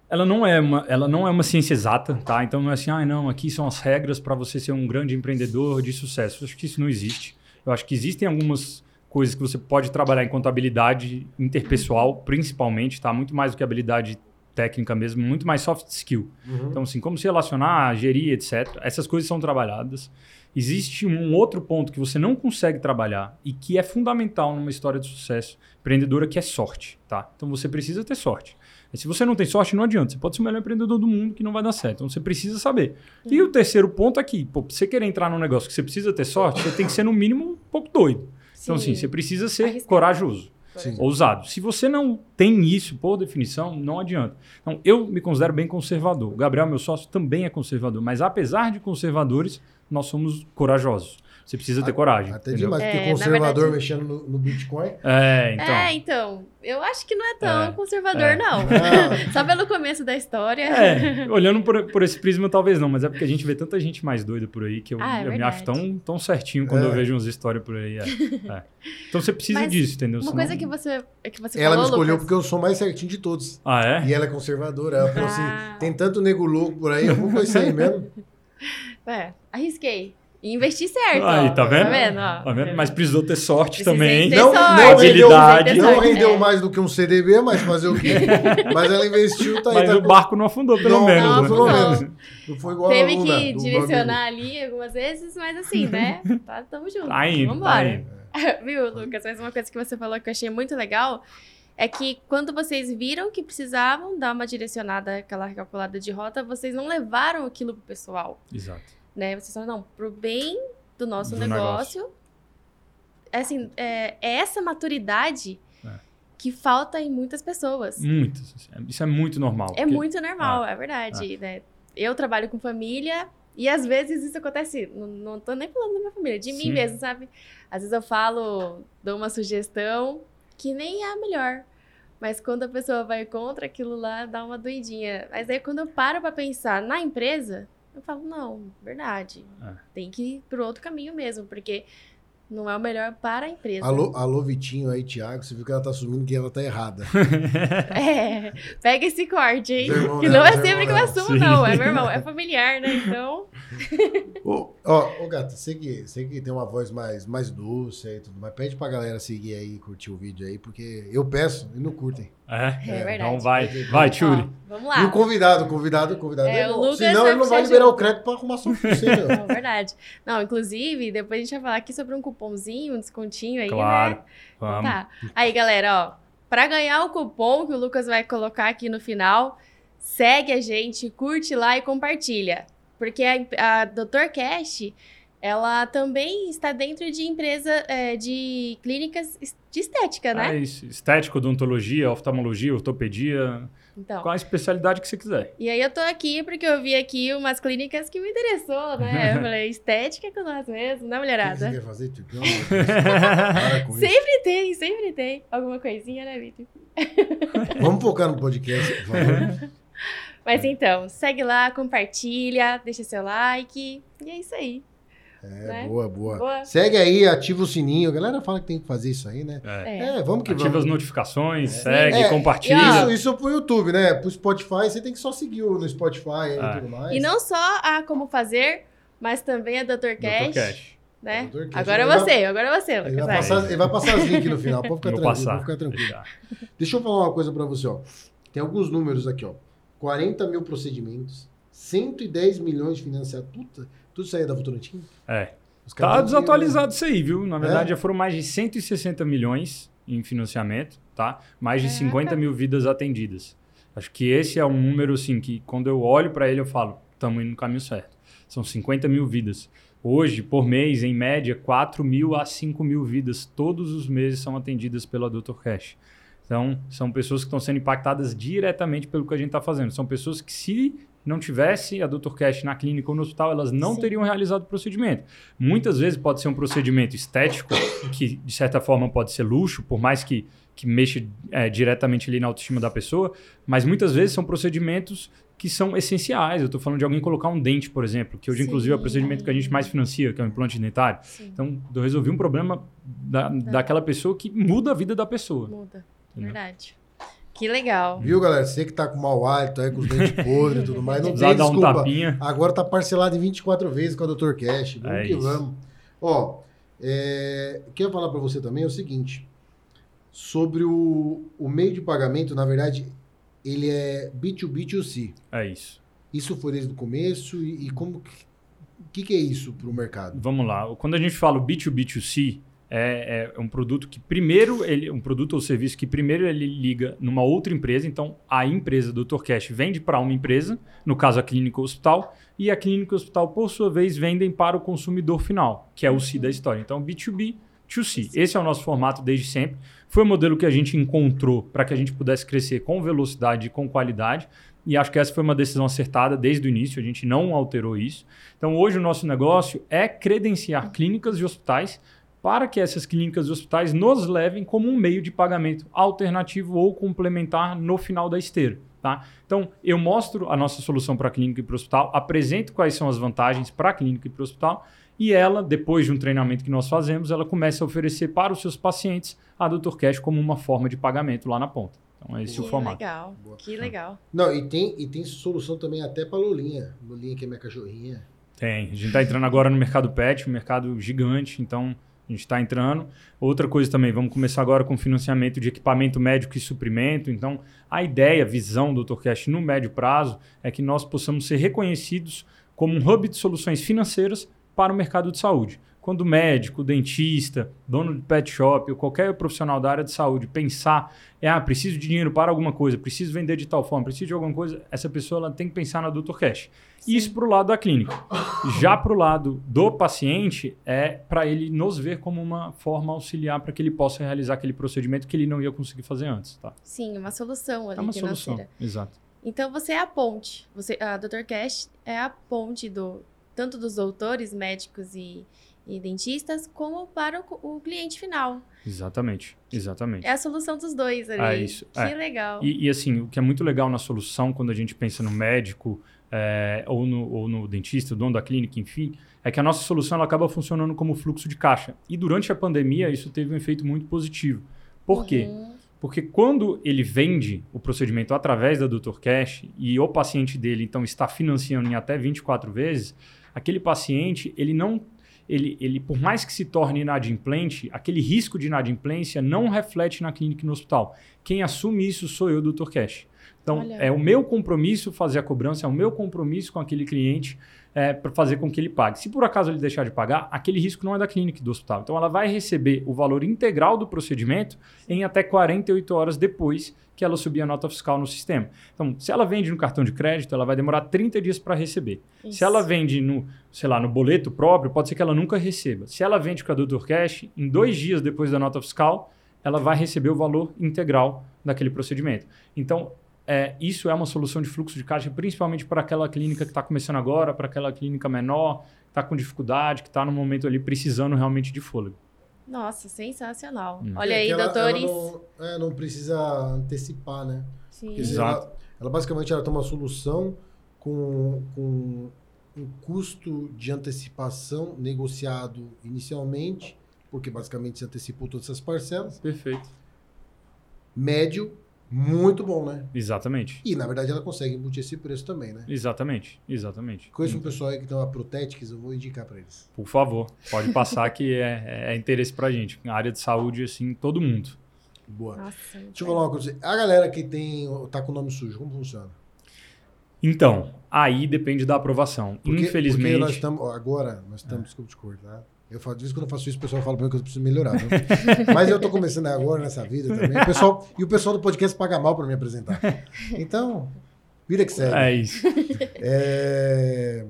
Ela não é uma, ela não é uma ciência exata, tá? Então não é assim, ah, não, aqui são as regras para você ser um grande empreendedor de sucesso. Eu acho que isso não existe. Eu acho que existem algumas coisas que você pode trabalhar em contabilidade interpessoal, principalmente, tá? Muito mais do que habilidade técnica mesmo, muito mais soft skill. Então, assim, como se relacionar, gerir, etc. Essas coisas são trabalhadas. Existe um outro ponto que você não consegue trabalhar e que é fundamental numa história de sucesso empreendedora, que é sorte, tá? Então, você precisa ter sorte. E se você não tem sorte, não adianta. Você pode ser o melhor empreendedor do mundo que não vai dar certo. Então, você precisa saber. E o terceiro ponto aqui, pô, pra você querer entrar num negócio que você precisa ter sorte, você tem que ser, no mínimo, um pouco doido. Então, assim, Sim. você precisa ser Arriscado. corajoso Sim. ousado. Se você não tem isso, por definição, não adianta. Então, eu me considero bem conservador. O Gabriel, meu sócio, também é conservador. Mas apesar de conservadores, nós somos corajosos. Você precisa ter coragem. Até entendeu? demais, porque É, conservador verdade- mexendo no, no Bitcoin. É, então. É, então, eu acho que não é tão É, conservador, é. não. Só pelo começo da história. É, olhando por, por esse prisma, talvez não, mas é porque a gente vê tanta gente mais doida por aí que eu, Ah, é eu me acho tão, tão certinho quando É. eu vejo umas histórias por aí. é, é. Então você precisa Mas disso, entendeu? Uma Senão- coisa que você, que você ela me falou, escolheu Lucas, porque eu sou mais certinho de todos. Ah, é? E ela é conservadora. Ela falou Ah. assim: tem tanto nego louco por aí, eu vou com isso aí mesmo. É, arrisquei. E investi certo. Aí, ó. tá vendo? Tá vendo? ó? Tá vendo? Mas precisou ter sorte Precisei também. ter Não, sorte. não rendeu, não rendeu é. mais do que um CDB, mas fazer o quê? mas ela investiu, tá aí. Mas tá o com- barco não afundou, pelo Não, menos. não né? pelo afundou. menos. Não foi igual a Teve Luna, que direcionar ali algumas vezes, mas assim, né? Tá, tamo junto. Tá indo, Vambora. tá indo. Viu, Lucas? Mas uma coisa que você falou que eu achei muito legal é que quando vocês viram que precisavam dar uma direcionada, aquela calculada de rota, vocês não levaram aquilo pro pessoal, Exato. Né? Vocês falaram, não, pro bem do nosso Do negócio. É assim, é, é essa maturidade É. que falta em muitas pessoas. Muitas. Isso é muito normal. É porque- muito normal, é, verdade, né? Eu trabalho com família e às vezes isso acontece. Não, não tô nem falando da minha família, de Sim. mim mesmo, sabe? Às vezes eu falo, dou uma sugestão que nem é a melhor. Mas quando a pessoa vai contra aquilo lá, dá uma doidinha. Mas aí quando eu paro pra pensar na empresa, eu falo, não, verdade. É. Tem que ir pro outro caminho mesmo, porque não é o melhor para a empresa. Alô, alô, Vitinho aí, Thiago, você viu que ela tá assumindo que ela tá errada. É, pega esse corte, hein? Os irmãos que dela, não é sempre que eu assumo, Sim. não. É meu irmão, é familiar, né? Então. Ô, ó, ô gata, você que, você que tem uma voz mais, mais doce e tudo, mas pede pra galera seguir aí, curtir o vídeo aí, porque eu peço e não curtem. É? É verdade. Então vai, vai, Tchuri. Vamos lá. E o convidado, o convidado, o convidado É, é, o. Lucas Senão ele não vai liberar junto. o crédito pra arrumar você, meu. Não, verdade. Não, inclusive, depois a gente vai falar aqui sobre um cupomzinho, um descontinho aí, Claro. né? Vamos. Tá. Aí, galera, ó. Pra ganhar o cupom que o Lucas vai colocar aqui no final, segue a gente, curte lá e compartilha. Porque a, a Dr. Cash, ela também está dentro de empresa é, de clínicas de estética, né? É isso. Estética, odontologia, oftalmologia, ortopedia, Então. qual a especialidade que você quiser. E aí eu tô aqui porque eu vi aqui umas clínicas que me interessou, né? Eu falei, estética é com nós mesmo, né, que que mulherada? você quer fazer, Para com isso. Sempre tem, sempre tem. Alguma coisinha, né, Vitor? Vamos focar no podcast, por favor. Mas então, segue lá, compartilha, deixa seu like. E é isso aí. É, Né? boa, boa, Boa. Segue aí, ativa o sininho. A galera fala que tem que fazer isso aí, né? É. É. É, vamos que Ativa as vamos. notificações, segue, É, compartilha. Isso, isso pro YouTube, né? Pro Spotify, você tem que só seguir no Spotify e Ah. tudo mais. E não só a Como Fazer, mas também a Dr. Dr. Cash. Cash. né? Cash, Agora é você, agora é você, Ele vai, passar, ele vai passar os links no final, pode ficar Vou tranquilo. passar. Pode ficar tranquilo. Deixa eu falar uma coisa pra você, ó. Tem alguns números aqui, ó. 40 mil procedimentos, 110 milhões de financiados. Puta, tudo isso aí é da Votorantim? É. Tá desatualizado isso aí, viu? Na verdade, É? já foram mais de 160 milhões em financiamento, tá? Mais de Caraca. 50 mil vidas atendidas. Acho que esse é um número, assim, que quando eu olho para ele, eu falo, estamos indo no caminho certo. São 50 mil vidas. Hoje, por mês, em média, 4 mil a 5 mil vidas todos os meses são atendidas pela Dr. Cash. Então, são pessoas que estão sendo impactadas diretamente pelo que a gente está fazendo. São pessoas que, se não tivesse a Dr. Cash na clínica ou no hospital, elas não Sim. teriam realizado o procedimento. Muitas vezes pode ser um procedimento estético, que de certa forma pode ser luxo, por mais que, que mexa é, diretamente ali na autoestima da pessoa, mas muitas vezes são procedimentos que são essenciais. Eu estou falando de alguém colocar um dente, por exemplo, que hoje, inclusive, é o Sim. procedimento que a gente mais financia, que é o implante dentário. Sim, Então, eu resolvi um problema da, daquela pessoa que muda a vida da pessoa. muda. Verdade. Que legal. Viu, galera? Você que tá com mau hálito aí, com os dentes podres e tudo mais, não tem dar um desculpa. tapinha. Agora tá parcelado em 24 vezes com a Dr. Cash. Vamos É que isso. vamos. Ó, é, o que eu ia falar pra você também é o seguinte. Sobre o, o meio de pagamento, na verdade, ele é B2B2C. É isso. Isso foi desde o começo e, e como... que- O que, que é isso pro mercado? Vamos lá. Quando a gente fala o B2B2C, é, é um produto que primeiro, ele, um produto ou serviço que primeiro ele liga numa outra empresa. Então, a empresa do. Cash vende para uma empresa, no caso a clínica hospital, e a clínica hospital, por sua vez, vendem para o consumidor final, que é o C da história. Então, B2B, 2C. Esse é o nosso formato desde sempre. Foi o modelo que a gente encontrou para que a gente pudesse crescer com velocidade e com qualidade. E acho que essa foi uma decisão acertada desde o início, a gente não alterou isso. Então, hoje o nosso negócio é credenciar clínicas e hospitais para que essas clínicas e hospitais nos levem como um meio de pagamento alternativo ou complementar no final da esteira. Tá? Então, eu mostro a nossa solução para a clínica e para o hospital, apresento quais são as vantagens para a clínica e para o hospital, e ela, depois de um treinamento que nós fazemos, ela começa a oferecer para os seus pacientes a Dr. Cash como uma forma de pagamento lá na ponta. Então, esse é que o formato. legal. Boa. Que legal. Não, e tem, e tem solução também até pra Lolinha. Lolinha que é minha cachorrinha. Tem. A gente está entrando agora no mercado pet, um mercado gigante, então a gente está entrando. Outra coisa também, vamos começar agora com financiamento de equipamento médico e suprimento. Então, a ideia, a visão do Torcast no médio prazo é que nós possamos ser reconhecidos como um hub de soluções financeiras para o mercado de saúde. Quando o médico, o dentista, dono de pet shop ou qualquer profissional da área de saúde pensar, é, ah, preciso de dinheiro para alguma coisa, preciso vender de tal forma, preciso de alguma coisa, essa pessoa ela tem que pensar na Dr. Cash. Isso para o lado da clínica. Já para o lado do paciente, é para ele nos ver como uma forma auxiliar para que ele possa realizar aquele procedimento que ele não ia conseguir fazer antes. Tá? Sim, uma solução ali É uma financeira. solução. Exato. Então você é a ponte. Você, a Dr. Cash é a ponte do tanto dos doutores, médicos e, e dentistas, como para o, o cliente final. Exatamente. Exatamente. É a solução dos dois ali. É isso, Que é. legal. E, e, assim, o que é muito legal na solução, quando a gente pensa no médico é, ou, no, ou no dentista, o dono da clínica, enfim, é que a nossa solução ela acaba funcionando como fluxo de caixa. E durante a pandemia, isso teve um efeito muito positivo. Por quê? Uhum. Porque quando ele vende o procedimento através da Dr. Cash e o paciente dele, então, está financiando em até 24 vezes, aquele paciente, ele não. Ele, ele, por mais que se torne inadimplente, aquele risco de inadimplência não reflete na clínica e no hospital. Quem assume isso sou eu, Dr. Cash. Então, Olha. é o meu compromisso fazer a cobrança, é o meu compromisso com aquele cliente é, para fazer com que ele pague. Se por acaso ele deixar de pagar, aquele risco não é da clínica e do hospital. Então, ela vai receber o valor integral do procedimento em até 48 horas depois que ela subir a nota fiscal no sistema. Então, se ela vende no cartão de crédito, ela vai demorar 30 dias para receber. Isso. Se ela vende no, sei lá, no boleto próprio, pode ser que ela nunca receba. Se ela vende com a Dr. Cash, em dois dias depois da nota fiscal, ela vai receber o valor integral daquele procedimento. Então, é, isso é uma solução de fluxo de caixa, principalmente para aquela clínica que está começando agora, para aquela clínica menor, que está com dificuldade, que está no momento ali precisando realmente de fôlego. Nossa, sensacional. Hum. Olha É aí, ela- doutores. Ela não, é, não precisa antecipar, né? Sim. Exato. Ela, ela basicamente ela tem uma solução com, com um custo de antecipação negociado inicialmente, porque basicamente se antecipou todas essas parcelas, Perfeito. médio Muito bom, né? Exatamente. E, na verdade, ela consegue embutir esse preço também, né? Exatamente, exatamente. Conheço um pessoal aí que tem uma Protetics, eu vou indicar pra eles. Por favor, pode passar que é, é interesse pra gente. Na área de saúde, assim, todo mundo. Boa. Nossa, Deixa eu falar uma coisa. A galera que tem, tá com o nome sujo, como funciona? Então, aí depende da aprovação. Porque- Infelizmente. Porque nós estamos, agora, nós estamos, desculpa te cortar. Eu falo, de vez quando eu faço isso, o pessoal fala pra mim que eu preciso melhorar. né? Mas eu tô começando agora nessa vida também. O pessoal, e o pessoal do podcast paga mal pra me apresentar. Então, vira que segue. É isso. É,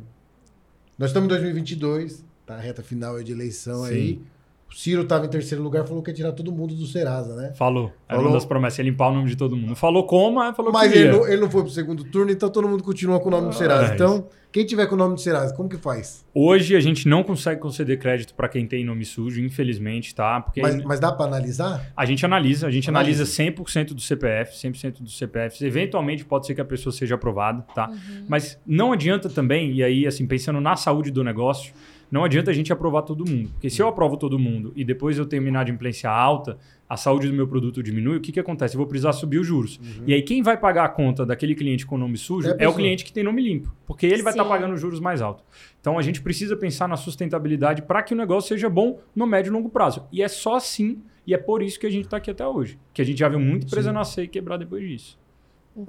Nós estamos em 2022, tá? Reta final aí de eleição aí. Sim. O Ciro estava em terceiro lugar, falou que ia tirar todo mundo do Serasa, né? Falou. Era Falou. uma das promessas, ia limpar o nome de todo mundo. Falou como, mas falou Mas que ia. ele não, ele não foi pro segundo turno, então todo mundo continua com o nome do Serasa. é então, quem tiver com o nome do Serasa, como que faz? Hoje a gente não consegue conceder crédito para quem tem nome sujo, infelizmente, tá? Porque Mas, mas dá para analisar? a gente analisa, a gente Analisa. analisa 100% do CPF, 100% dos CPFs. Eventualmente pode ser que a pessoa seja aprovada, tá? Mas não adianta também, e aí, assim, pensando na saúde do negócio, não adianta a gente aprovar todo mundo. Porque se eu aprovo todo mundo e depois eu terminar de implência alta, a saúde do meu produto diminui, o que, que acontece? Eu vou precisar subir os juros. E aí, quem vai pagar a conta daquele cliente com nome sujo É é, o cliente que tem nome limpo. Porque ele vai estar Sim. pagando os juros mais altos. Então, a gente precisa pensar na sustentabilidade para que o negócio seja bom no médio e longo prazo. E é só assim, e é por isso que a gente está aqui até hoje. Que a gente já viu muita empresa Sim. nascer e quebrar depois disso.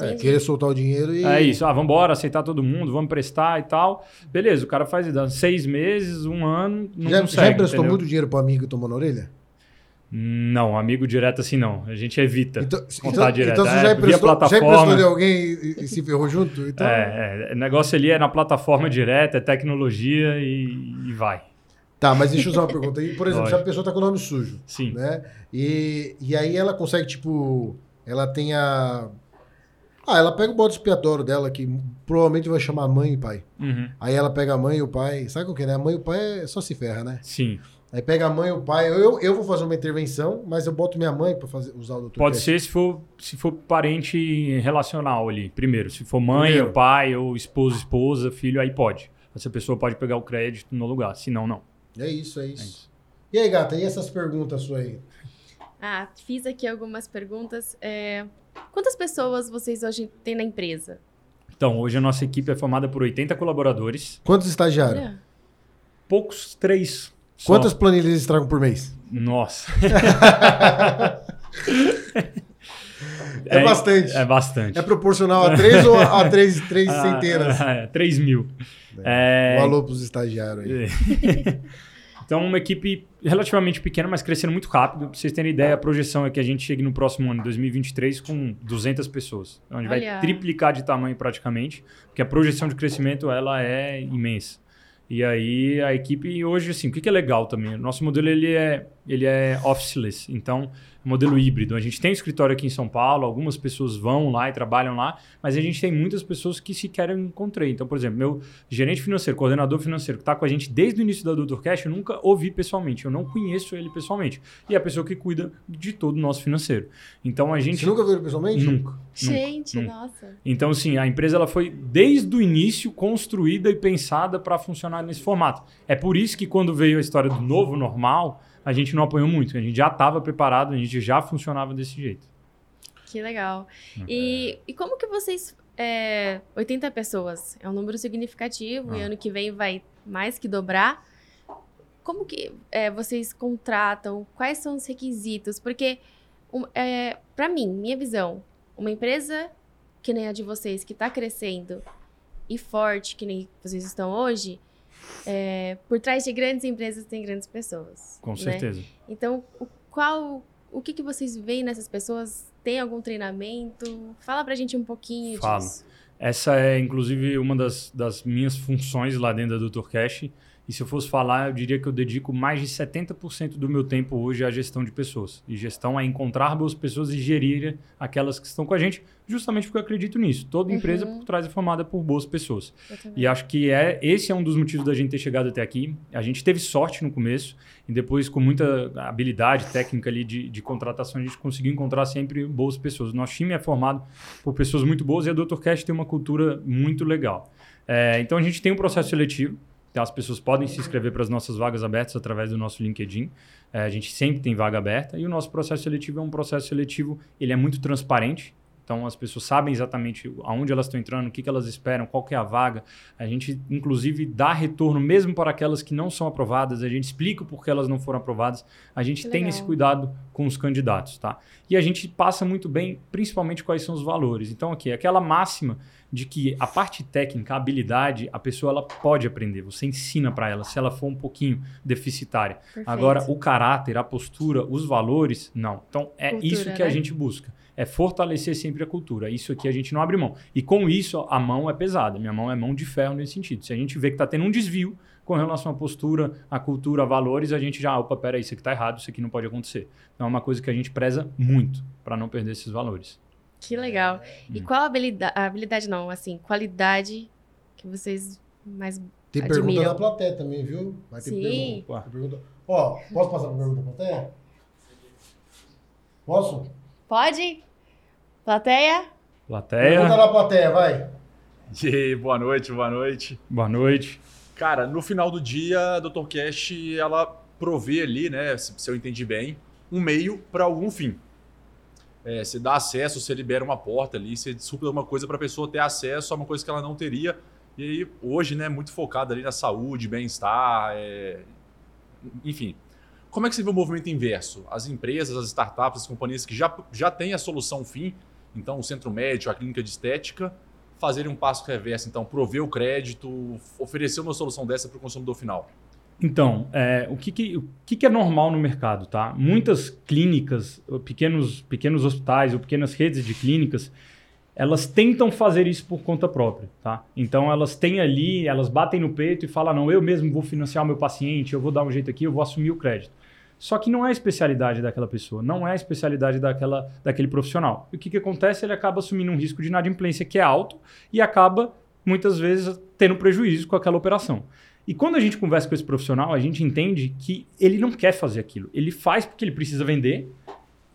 É, querer soltar o dinheiro e. É isso, ah, vamos embora, aceitar todo mundo, vamos emprestar e tal. Beleza, o cara faz seis meses, um ano, não já, consegue. já emprestou entendeu? muito dinheiro pro amigo e tomou na orelha? Não, amigo direto assim não. A gente evita Então, contar então, direto. então você É, já via emprestou, já plataforma. emprestou de alguém e, e se ferrou junto? Então, É, é, o negócio ali é na plataforma direta, é tecnologia e, e vai. Tá, mas deixa eu usar uma pergunta aí. Por exemplo, se a pessoa tá com o nome sujo, Sim. né? E, e aí ela consegue, tipo, ela tem a. Ah, ela pega o bode expiatório dela, que provavelmente vai chamar mãe e pai. Uhum. Aí ela pega a mãe e o pai. Sabe o que, né? A mãe e o pai é só se ferra, né? Sim. Aí pega a mãe e o pai. Eu, eu vou fazer uma intervenção, mas eu boto minha mãe pra fazer, usar o doutor. Pode ser se for, se for parente relacional ali, primeiro. Se for mãe, Primeiro. ou pai, ou esposo, esposa, filho, aí pode. Essa pessoa pode pegar o crédito no lugar, se não, não. É isso, é isso. É isso. E aí, gata, e essas perguntas suas aí? Ah, fiz aqui algumas perguntas. É, Quantas pessoas vocês hoje têm na empresa? Então, hoje a nossa equipe é formada por 80 colaboradores, Quantos estagiários? Poucos três. Só. Quantas planilhas eles tragam por mês? Nossa. É bastante. É bastante. É proporcional a três ou a três, três Ah, centenas? É, 3 mil. É, Um alô pros estagiários aí. Então, uma equipe relativamente pequena, mas crescendo muito rápido. Pra vocês terem ideia, a projeção é que a gente chegue no próximo ano, 2023, com 200 pessoas. Então, a gente vai Olha. triplicar de tamanho praticamente, porque a projeção de crescimento ela é imensa. E aí, a equipe hoje, assim, o que que é legal também? O nosso modelo ele é, ele é officeless, então, é modelo híbrido. A gente tem um escritório aqui em São Paulo, algumas pessoas vão lá e trabalham lá, mas a gente tem muitas pessoas que sequer eu encontrei. Então, por exemplo, meu gerente financeiro, coordenador financeiro, que está com a gente desde o início da Doutor Cash, eu nunca ouvi pessoalmente, eu não conheço ele pessoalmente. E é a pessoa que cuida de todo o nosso financeiro. Então, a gente... Você nunca viu ele pessoalmente? Nunca. Gente, nunca. nossa. Então, assim, a empresa ela foi desde o início construída e pensada para funcionar nesse formato. É por isso que quando veio a história do novo normal, a gente não apanhou muito. A gente já estava preparado, a gente já funcionava desse jeito. Que legal. Uhum. E, e como que vocês. É, 80 pessoas é um número significativo e Ah. ano que vem vai mais que dobrar. Como que é, vocês contratam? Quais são os requisitos? Porque, um, é, para mim, minha visão, uma empresa que nem a de vocês, que está crescendo e forte, que nem vocês estão hoje, é, por trás de grandes empresas tem grandes pessoas. Com né? certeza. Então, o, qual, o que, que vocês veem nessas pessoas? Tem algum treinamento? Fala pra gente um pouquinho Falo. disso. Essa é, inclusive, uma das, das minhas funções lá dentro da Dr. E se eu fosse falar, eu diria que eu dedico mais de 70% do meu tempo hoje à gestão de pessoas. E gestão é encontrar boas pessoas e gerir aquelas que estão com a gente, justamente porque eu acredito nisso. Toda empresa Uhum. por trás é formada por boas pessoas. E acho que é, esse é um dos motivos da gente ter chegado até aqui. A gente teve sorte no começo e depois, com muita habilidade técnica ali de, de contratação, a gente conseguiu encontrar sempre boas pessoas. Nosso time é formado por pessoas muito boas e a Dr. Cash tem uma cultura muito legal. É, então, a gente tem um processo seletivo. Então, as pessoas podem se inscrever para as nossas vagas abertas através do nosso LinkedIn. É, a gente sempre tem vaga aberta. E o nosso processo seletivo é um processo seletivo, ele é muito transparente. Então as pessoas sabem exatamente aonde elas estão entrando, o que, que elas esperam, qual que é a vaga. A gente, inclusive, dá retorno mesmo para aquelas que não são aprovadas, a gente explica por que elas não foram aprovadas. A gente tem esse cuidado com os candidatos, tá? E a gente passa muito bem, principalmente, quais são os valores. Então, aqui, aquela máxima de que a parte técnica, a habilidade, a pessoa ela pode aprender. Você ensina para ela, se ela for um pouquinho deficitária. Perfeito. Agora, o caráter, a postura, os valores, não. Então, é Cultura, isso que né? a gente busca. É fortalecer sempre a cultura. Isso aqui a gente não abre mão. E com isso, a mão é pesada. Minha mão é mão de ferro nesse sentido. Se a gente vê que está tendo um desvio com relação à postura, à cultura, a valores, a gente já, opa, peraí, isso aqui está errado, isso aqui não pode acontecer. Então, é uma coisa que a gente preza muito para não perder esses valores. Que legal. E Hum. qual a habilidade, habilidade não, assim, qualidade que vocês mais Tem Admiro. pergunta da plateia também, viu? Vai ter Sim. pergunta. Ó, posso passar pra pergunta da plateia? Posso? Pode? Plateia? Plateia, Pergunta da plateia, vai. E aí, boa noite, boa noite. boa noite. Cara, no final do dia, a Dr. Cash, ela provê ali, né, se, se eu entendi bem, um meio para algum fim. É, você dá acesso, você libera uma porta ali, você supra uma coisa para a pessoa ter acesso a uma coisa que ela não teria. E aí, hoje, né, muito focado ali na saúde, bem-estar, é, enfim. Como é que você vê o movimento inverso? As empresas, as startups, as companhias que já, já têm a solução fim, então o centro médico, a clínica de estética, fazerem um passo reverso, então prover o crédito, oferecer uma solução dessa para o consumidor final. Então, é, o, que, que, o que, que é normal no mercado, tá? Muitas clínicas, pequenos, pequenos hospitais ou pequenas redes de clínicas, elas tentam fazer isso por conta própria, tá? Então, elas têm ali, elas batem no peito e falam, não, eu mesmo vou financiar o meu paciente, eu vou dar um jeito aqui, eu vou assumir o crédito. Só que não é a especialidade daquela pessoa, não é a especialidade daquela, daquele profissional. E o que, que acontece? Ele acaba assumindo um risco de inadimplência que é alto e acaba, muitas vezes, tendo prejuízo com aquela operação. E quando a gente conversa com esse profissional, a gente entende que ele não quer fazer aquilo. Ele faz porque ele precisa vender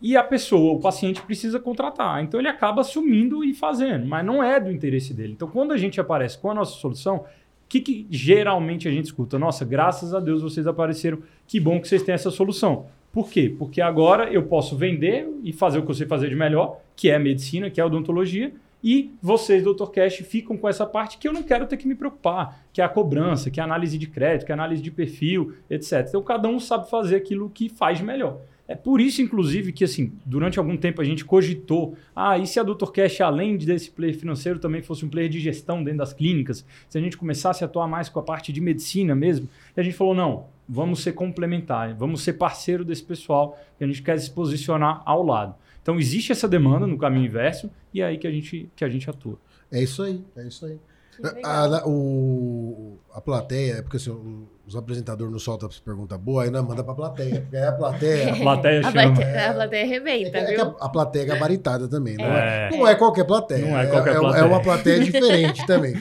e a pessoa, o paciente, precisa contratar. Então ele acaba assumindo e fazendo, mas não é do interesse dele. Então quando a gente aparece com a nossa solução, que, que geralmente a gente escuta? Nossa, graças a Deus vocês apareceram, que bom que vocês têm essa solução. Por quê? Porque agora eu posso vender e fazer o que eu sei fazer de melhor, que é a medicina, que é a odontologia, e vocês, Dr. Cash, ficam com essa parte que eu não quero ter que me preocupar, que é a cobrança, que é a análise de crédito, que é a análise de perfil, etc. Então, cada um sabe fazer aquilo que faz melhor. É por isso, inclusive, que assim, durante algum tempo a gente cogitou, ah, e se a Dr. Cash, além desse player financeiro, também fosse um player de gestão dentro das clínicas, se a gente começasse a atuar mais com a parte de medicina mesmo, e a gente falou, não, vamos ser complementar, vamos ser parceiro desse pessoal, que a gente quer se posicionar ao lado. Então, existe essa demanda no caminho inverso, e é aí que a gente, que a gente atua. É isso aí, é isso aí. Que legal. A, a- o, a plateia, é porque assim, o- os apresentadores não soltam as perguntas boas, aí não manda pra plateia. Porque aí a plateia. A plateia A chama. plateia, a plateia É arrebenta, é que viu? a, a plateia é gabaritada também, não é? É. Não é qualquer plateia. Não é qualquer é, plateia. É uma plateia diferente também.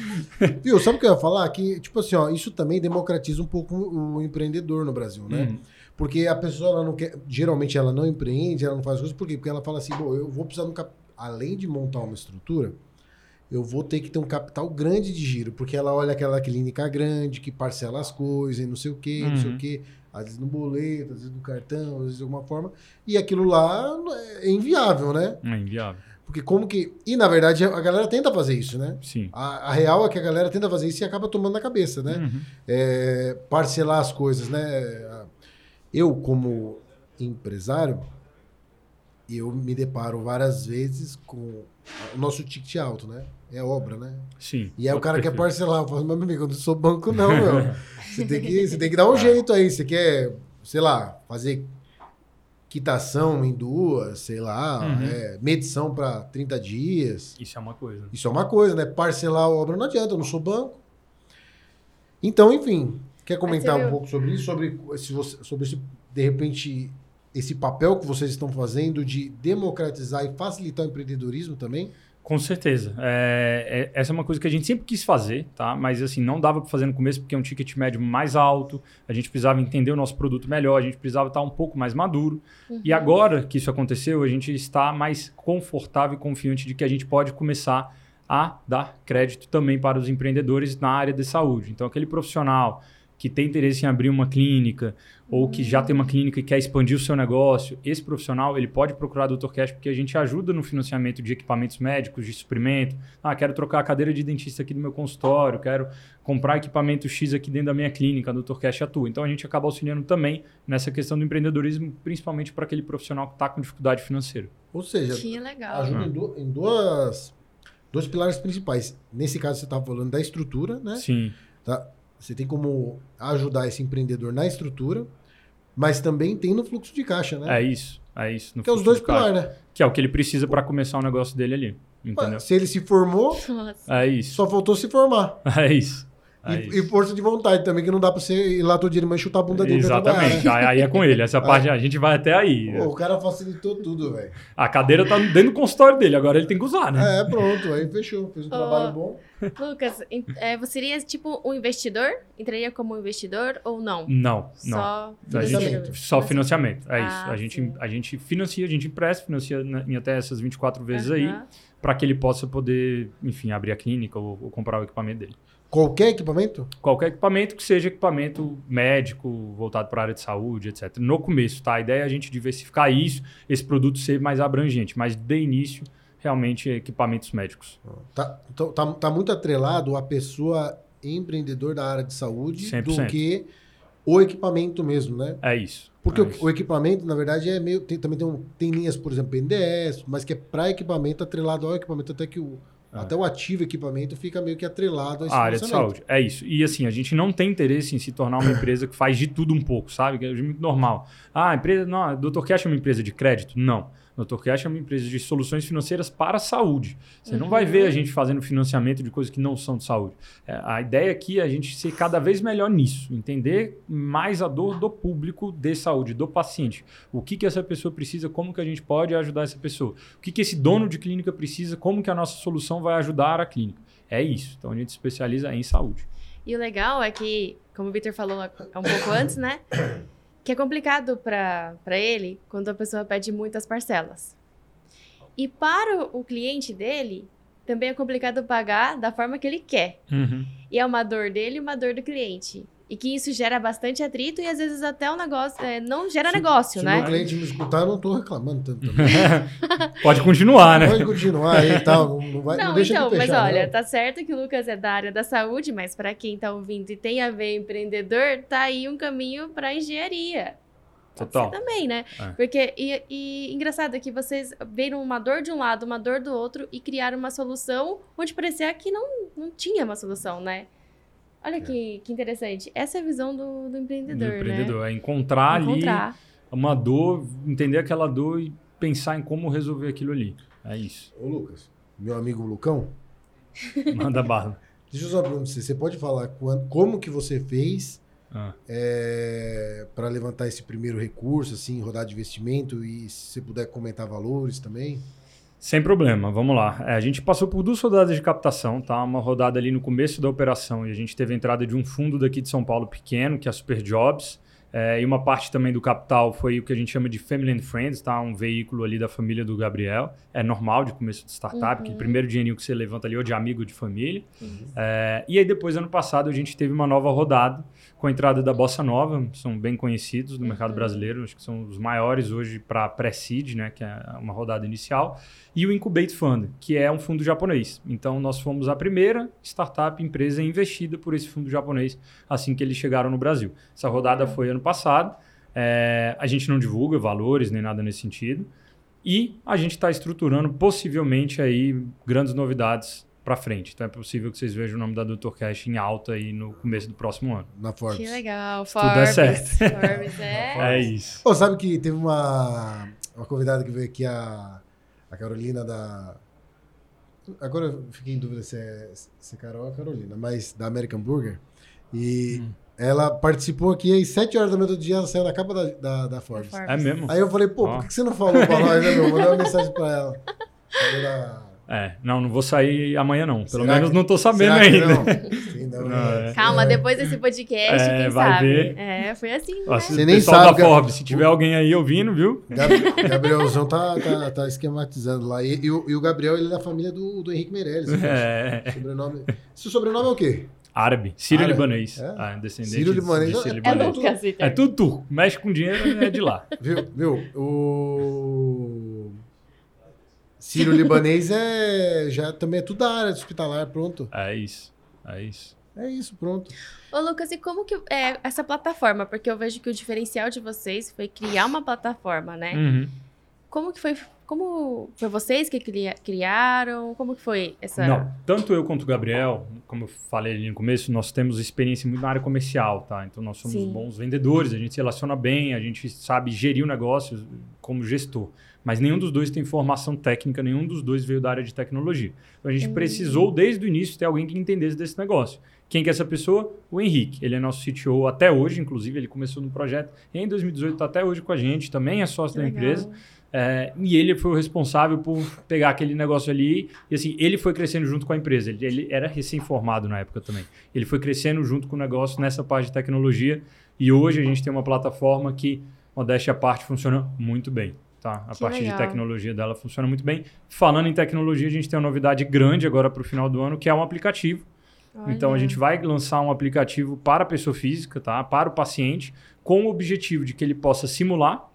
Viu? Sabe o que eu ia falar? Que, tipo assim, ó, isso também democratiza um pouco o empreendedor no Brasil, né? Uhum. Porque a pessoa, ela não quer. Geralmente ela não empreende, ela não faz coisas. Por quê? Porque ela fala assim, bom, eu vou precisar de um cap... Além de montar uma estrutura, eu vou ter que ter um capital grande de giro. Porque ela olha aquela clínica grande, que parcela as coisas e não sei o quê, não sei Uhum. o quê. Às vezes no boleto, às vezes no cartão, às vezes de alguma forma. E aquilo lá é inviável, né? É inviável. Porque como que. E na verdade a galera tenta fazer isso, né? Sim. A, a real é que a galera tenta fazer isso e acaba tomando na cabeça, né? Uhum. É, parcelar as coisas, né? Eu, como empresário, eu me deparo várias vezes com o nosso ticket alto, né? É obra, né? Sim. E aí o cara quer parcelar. Eu falo, mas meu amigo, eu não sou banco, não, meu. Você tem que, você tem que dar um jeito aí. Você quer, sei lá, fazer quitação em duas, sei lá, Uhum. é, medição para 30 dias. Isso é uma coisa. Isso é uma coisa, né? Parcelar a obra não adianta, eu não sou banco. Então, enfim, quer comentar um viu- pouco sobre isso? Sobre, se você, sobre esse, de repente, esse papel que vocês estão fazendo de democratizar e facilitar o empreendedorismo também? Com certeza. É, é- essa é uma coisa que a gente sempre quis fazer, tá? Mas assim, não dava para fazer no começo porque é um ticket médio mais alto, a gente precisava entender o nosso produto melhor, a gente precisava estar um pouco mais maduro. E agora que isso aconteceu, a gente está mais confortável e confiante de que a gente pode começar a dar crédito também para os empreendedores na área de saúde. Então, aquele profissional que tem interesse em abrir uma clínica ou que já tem uma clínica e quer expandir o seu negócio, esse profissional ele pode procurar o Dr. Cash porque a gente ajuda no financiamento de equipamentos médicos, de suprimento. Ah, quero trocar a cadeira de dentista aqui do meu consultório, quero comprar equipamento X aqui dentro da minha clínica, o Dr. Cash atua. Então a gente acaba auxiliando também nessa questão do empreendedorismo, principalmente para aquele profissional que está com dificuldade financeira. Ou seja, Que legal. ajuda em, du- em duas, dois pilares principais. Nesse caso, você estava falando da estrutura, né? Sim, Tá? Você tem como ajudar esse empreendedor na estrutura, mas também tem no fluxo de caixa, né? é isso. É isso. no que é os dois pilares, né? Que é o que ele precisa para começar o negócio dele ali. Entendeu? Se ele se formou, Nossa. É isso. só faltou se formar. É isso. É E, isso. e força de vontade também, que não dá pra você ir lá todo dia de manhã e chutar a bunda dele Exatamente. Aí aí é com ele. Essa parte a gente vai até aí. Pô, o cara facilitou tudo, velho. A cadeira tá dentro do consultório dele, agora ele tem que usar, né? É, pronto, aí fechou. Fez um Ó. trabalho bom. Lucas, é, você seria tipo um investidor? Entraria como um investidor ou não? Não, não. Só A gente- só financiamento, é Ah, isso. A gente, sim. a gente financia, a gente empresta, financia na- em até essas 24 vezes aí, Aham. para que ele possa poder, enfim, abrir a clínica ou, ou comprar o equipamento dele. Qualquer equipamento? Qualquer equipamento que seja equipamento médico, voltado para a área de saúde, etc. No começo, tá? A ideia é a gente diversificar isso, esse produto ser mais abrangente, mas de início, realmente, equipamentos médicos. Tá, então, tá, tá muito atrelado a pessoa empreendedor da área de saúde 100%. do que o equipamento mesmo, né? É isso. Porque é o, isso. o equipamento, na verdade, é meio. tem- também tem, um- tem linhas, por exemplo, NDS, mas que é para equipamento atrelado ao equipamento, até que o, É. até o ativo equipamento fica meio que atrelado a esse A área de saúde. É isso. E assim, a gente não tem interesse em se tornar uma empresa que faz de tudo um pouco, sabe? Que é muito normal. Ah, a empresa. Não, a Dr. Cash é uma empresa de crédito? Não. A Dr. Cash é uma empresa de soluções financeiras para a saúde. Você não vai Uhum. ver a gente fazendo financiamento de coisas que não são de saúde. É, a ideia aqui é a gente ser cada vez melhor nisso, entender mais a dor do público de saúde, do paciente. O que, que essa pessoa precisa, como que a gente pode ajudar essa pessoa. O que, que esse dono de clínica precisa, como que a nossa solução vai ajudar a clínica. É isso. Então a gente se especializa em saúde. E o legal é que, como o Victor falou um pouco antes, né? Que é complicado para ele quando a pessoa pede muitas parcelas. E para o cliente dele, também é complicado pagar da forma que ele quer. E é uma dor dele e uma dor do cliente. E que isso gera bastante atrito e às vezes até o negócio. é, não gera negócio, Se né? o meu cliente me escutar, eu não tô reclamando tanto. também. Pode continuar, né? Pode continuar aí e tal. Não, não vai, não, Não, deixa então, de mas fechar, olha, não. tá certo que o Lucas é da área da saúde, mas para quem tá ouvindo e tem a ver empreendedor, tá aí um caminho para engenharia. Total. ser também, né? É. Porque, e, e engraçado é que vocês viram uma dor de um lado, uma dor do outro e criaram uma solução onde parecia que não, não tinha uma solução, né? Olha que, que interessante. Essa é a visão do, do Do empreendedor, empreendedor. É encontrar, né? ali Encontrar. uma dor, entender aquela dor e pensar em como resolver aquilo ali. É isso. Ô, Lucas, meu amigo Lucão, Manda bala. deixa eu só perguntar você. Você pode falar quan- como que você fez Ah. para levantar esse primeiro recurso, assim, rodar de investimento e se você puder comentar valores também? Sem problema, vamos lá. É, a gente passou por duas rodadas de captação, tá? Uma rodada ali no começo da operação e a gente teve a entrada de um fundo daqui de São Paulo pequeno, que é a Super Jobs. É, e uma parte também do capital foi o que a gente chama de Family and Friends, tá? Um veículo ali da família do Gabriel. É normal de começo de startup, que o primeiro dinheirinho que você levanta ali é de amigo de família. É, e aí depois, ano passado, a gente teve uma nova rodada com a entrada da Bossa Nova, são bem conhecidos no mercado brasileiro, acho que são os maiores hoje para pré-seed, né, que é uma rodada inicial, e o Incubate Fund, que é um fundo japonês. Então nós fomos a primeira startup empresa investida por esse fundo japonês assim que eles chegaram no Brasil. Essa rodada foi ano passado. é, a gente não divulga valores nem nada nesse sentido. E a gente está estruturando possivelmente aí grandes novidades para frente. Então é possível que vocês vejam o nome da Dr. Cash em alta aí no começo do próximo ano. Na Forbes. Que legal. tudo der Forbes. certo. Forbes, é. É isso. Ô, sabe que teve uma, uma convidada que veio aqui, a, a Carolina da. Agora eu fiquei em dúvida se é, se é Carol ou Carolina, mas da American Burger. E ela participou aqui às 7 horas da manhã do dia, ela saiu na capa da, da, da Forbes. Forbes. É mesmo? Aí eu falei, pô, Ó. por que você não falou pra nós, né, meu? Mandei uma mensagem pra ela. Da- É, não, não vou sair amanhã não. Pelo Será menos que- não tô sabendo será que ainda. não? Sim, não, Não, é. é. Calma, depois desse podcast, É, quem vai sabe? ver. É, foi assim, né? Você nem pessoal sabe, da Forbes, se tiver alguém aí ouvindo, viu? Gab- Gabrielzão tá, tá, tá esquematizando lá. E, e o, e o Gabriel, ele é da família do, do Henrique Meirelles. né? É, Sobrenome... Seu sobrenome é o quê? Árabe, sírio-libanês. É? Ah, descendente Sírio-libanês. de É- É sírio-libanês. Lucas, então. É tudo turco. Mexe com dinheiro, é de lá. Viu? Viu? O. Sírio Libanês é. Já também é tudo da área hospitalar, pronto. É isso. É isso. É isso, pronto. Ô, Lucas, e como que é essa plataforma? Porque eu vejo que o diferencial de vocês foi criar uma plataforma, né? Uhum. Como que foi? Como foi vocês que cria- criaram? Como que foi essa? Não, tanto eu quanto o Gabriel, como eu falei ali no começo, nós temos experiência muito na área comercial, tá? Então nós somos Sim. bons vendedores, a gente se relaciona bem, a gente sabe gerir o negócio como gestor. Mas nenhum dos dois tem formação técnica, nenhum dos dois veio da área de tecnologia. Então a gente Hum. precisou, desde o início, ter alguém que entendesse desse negócio. Quem que é essa pessoa? O Henrique. Ele é nosso CTO até hoje, inclusive, ele começou no projeto em 2018, está até hoje com a gente, também é sócio Que da legal. empresa. É, e ele foi o responsável por pegar aquele negócio ali. E assim, ele foi crescendo junto com a empresa. Ele, ele era recém-formado na época também. Ele foi crescendo junto com o negócio nessa parte de tecnologia. E hoje a gente tem uma plataforma que, modéstia à parte, funciona muito bem. Tá? A Que parte legal. de tecnologia dela funciona muito bem. Falando em tecnologia, a gente tem uma novidade grande agora para o final do ano, que é um aplicativo. Então a Olha. gente vai lançar um aplicativo para a pessoa física, tá? Para o paciente, com o objetivo de que ele possa simular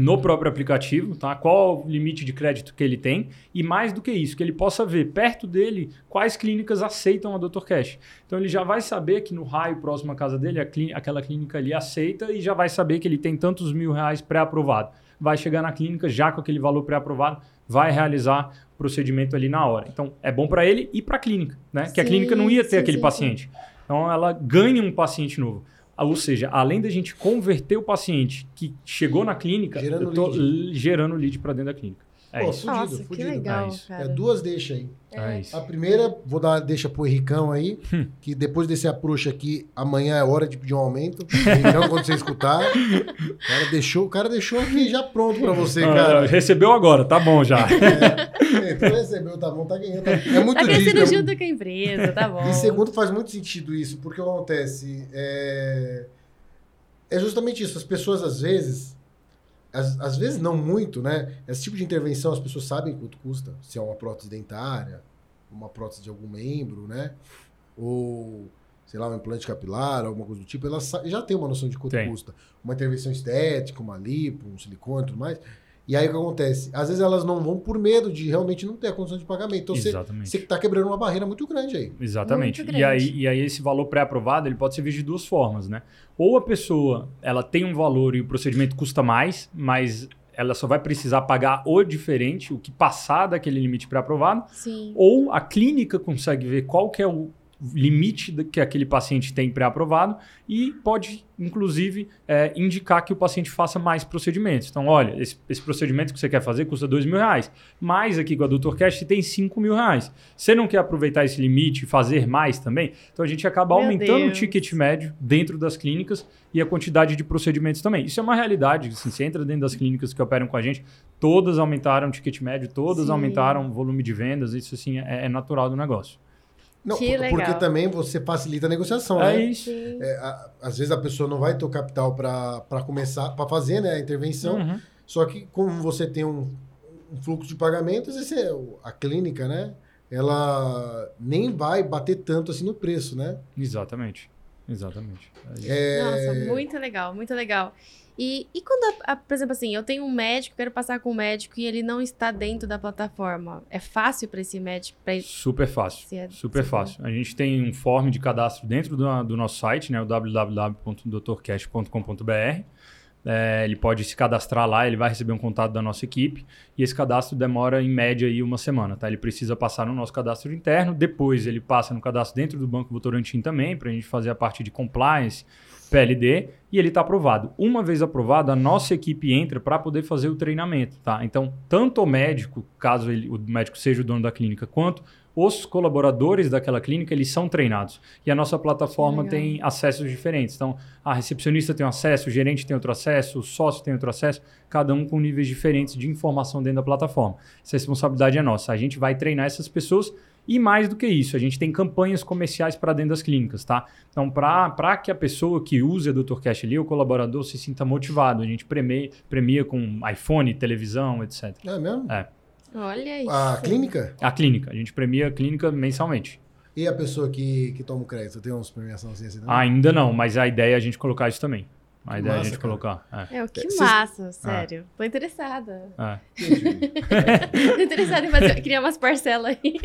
no próprio aplicativo, tá? Qual o limite de crédito que ele tem e mais do que isso, que ele possa ver perto dele quais clínicas aceitam a Dr. Cash. Então ele já vai saber que no raio próximo à casa dele, a clí- aquela clínica ali aceita e já vai saber que ele tem tantos mil reais pré-aprovado. Vai chegar na clínica já com aquele valor pré-aprovado, vai realizar o procedimento ali na hora. Então é bom para ele e para a clínica, né? que a Sim, clínica não ia ter sim, aquele sim, paciente. Então ela ganha um paciente novo. Ah, Ou seja, além da gente converter o paciente que chegou na clínica, Gerando eu l- gerando lead para dentro da clínica. É Pô, isso. fudido, Nossa, que fudido. legal, É isso. É duas deixas aí. É isso. A primeira, vou dar uma deixa pro Henricão aí, Hum. que depois desse approach aqui, amanhã é hora de pedir um aumento. Henricão, quando você escutar. O cara deixou, o cara deixou aqui já pronto pra você, Ah, cara. recebeu agora, tá bom já. É, então recebeu, tá bom, tá ganhando. tá- É muito Tá crescendo é junto com a empresa, tá bom. E segundo, faz muito sentido isso, porque o que acontece é, é justamente isso. As pessoas, às vezes, às, às vezes não muito, né? Esse tipo de intervenção, as pessoas sabem quanto custa. Se é uma prótese dentária, uma prótese de algum membro, né? Ou, sei lá, um implante capilar, alguma coisa do tipo. Elas já tem uma noção de quanto Tem. custa. Uma intervenção estética, uma lipo, um silicone e tudo mais. E aí o que acontece? Às vezes elas não vão por medo de realmente não ter a condição de pagamento. Então você Exatamente. você está quebrando uma barreira muito grande aí. Exatamente. Muito E aí, grande. e aí esse valor pré-aprovado ele pode ser visto de duas formas, né? Ou a pessoa ela tem um valor e o procedimento custa mais, mas ela só vai precisar pagar o diferente, o que passar daquele limite pré-aprovado, Sim. ou a clínica consegue ver qual que é o limite que aquele paciente tem pré-aprovado e pode, inclusive, é, indicar que o paciente faça mais procedimentos. Então, olha, esse, esse procedimento que você quer fazer custa dois mil reais, mas aqui com a Dr. Cash tem cinco mil reais. Você não quer aproveitar esse limite e fazer mais também? Então, a gente acaba Meu aumentando o Deus. ticket médio dentro das clínicas e a quantidade de procedimentos também. Isso é uma realidade. Assim, você entra dentro das clínicas que operam com a gente, todas aumentaram o ticket médio, todas Sim. aumentaram o volume de vendas. Isso, assim, é, é natural do negócio. Não, Que legal. porque também você facilita a negociação, É né? isso. É, a- às vezes a pessoa não vai ter o capital para começar, para fazer né, a intervenção, Uhum. só que como você tem um, um fluxo de pagamentos, esse é o- a clínica, né? Ela nem vai bater tanto assim no preço, né? Exatamente. Exatamente. É. É, Nossa, muito legal, muito legal. E, e quando, a- a- por exemplo, assim, eu tenho um médico, quero passar com um médico e ele não está dentro da plataforma. É fácil para esse médico? Pra... Super fácil. É- Super fácil. A gente tem um form de cadastro dentro do, do nosso site, né? O www.drcash.com.br. É, ele pode se cadastrar lá, ele vai receber um contato da nossa equipe e esse cadastro demora em média aí uma semana, tá? Ele precisa passar no nosso cadastro interno, depois ele passa no cadastro dentro do Banco Votorantim também, para a gente fazer a parte de compliance PLD e ele está aprovado. Uma vez aprovado, a nossa equipe entra para poder fazer o treinamento, tá? Então, tanto o médico, caso ele, o médico seja o dono da clínica, quanto os colaboradores daquela clínica, eles são treinados. E a nossa plataforma legal. tem acessos diferentes. Então, a recepcionista tem um acesso, o gerente tem outro acesso, o sócio tem outro acesso, cada um com níveis diferentes de informação dentro da plataforma. Essa responsabilidade é nossa. A gente vai treinar essas pessoas e mais do que isso, a gente tem campanhas comerciais para dentro das clínicas, tá? Então, para que a pessoa que use a Dr. Cash ali, o colaborador, se sinta motivado, a gente premia, premia com iPhone, televisão, etc. É mesmo? É. Olha isso. A clínica? A clínica, a gente premia a clínica mensalmente. E a pessoa que, que toma o crédito? Tem uns premiação assim, assim também? Ainda não, mas a ideia é a gente colocar isso também. A Que ideia é a massa, gente cara. colocar. É. É, que Vocês- massa, sério. Tô interessada. É. Tô interessada em fazer, criar umas parcelas aí.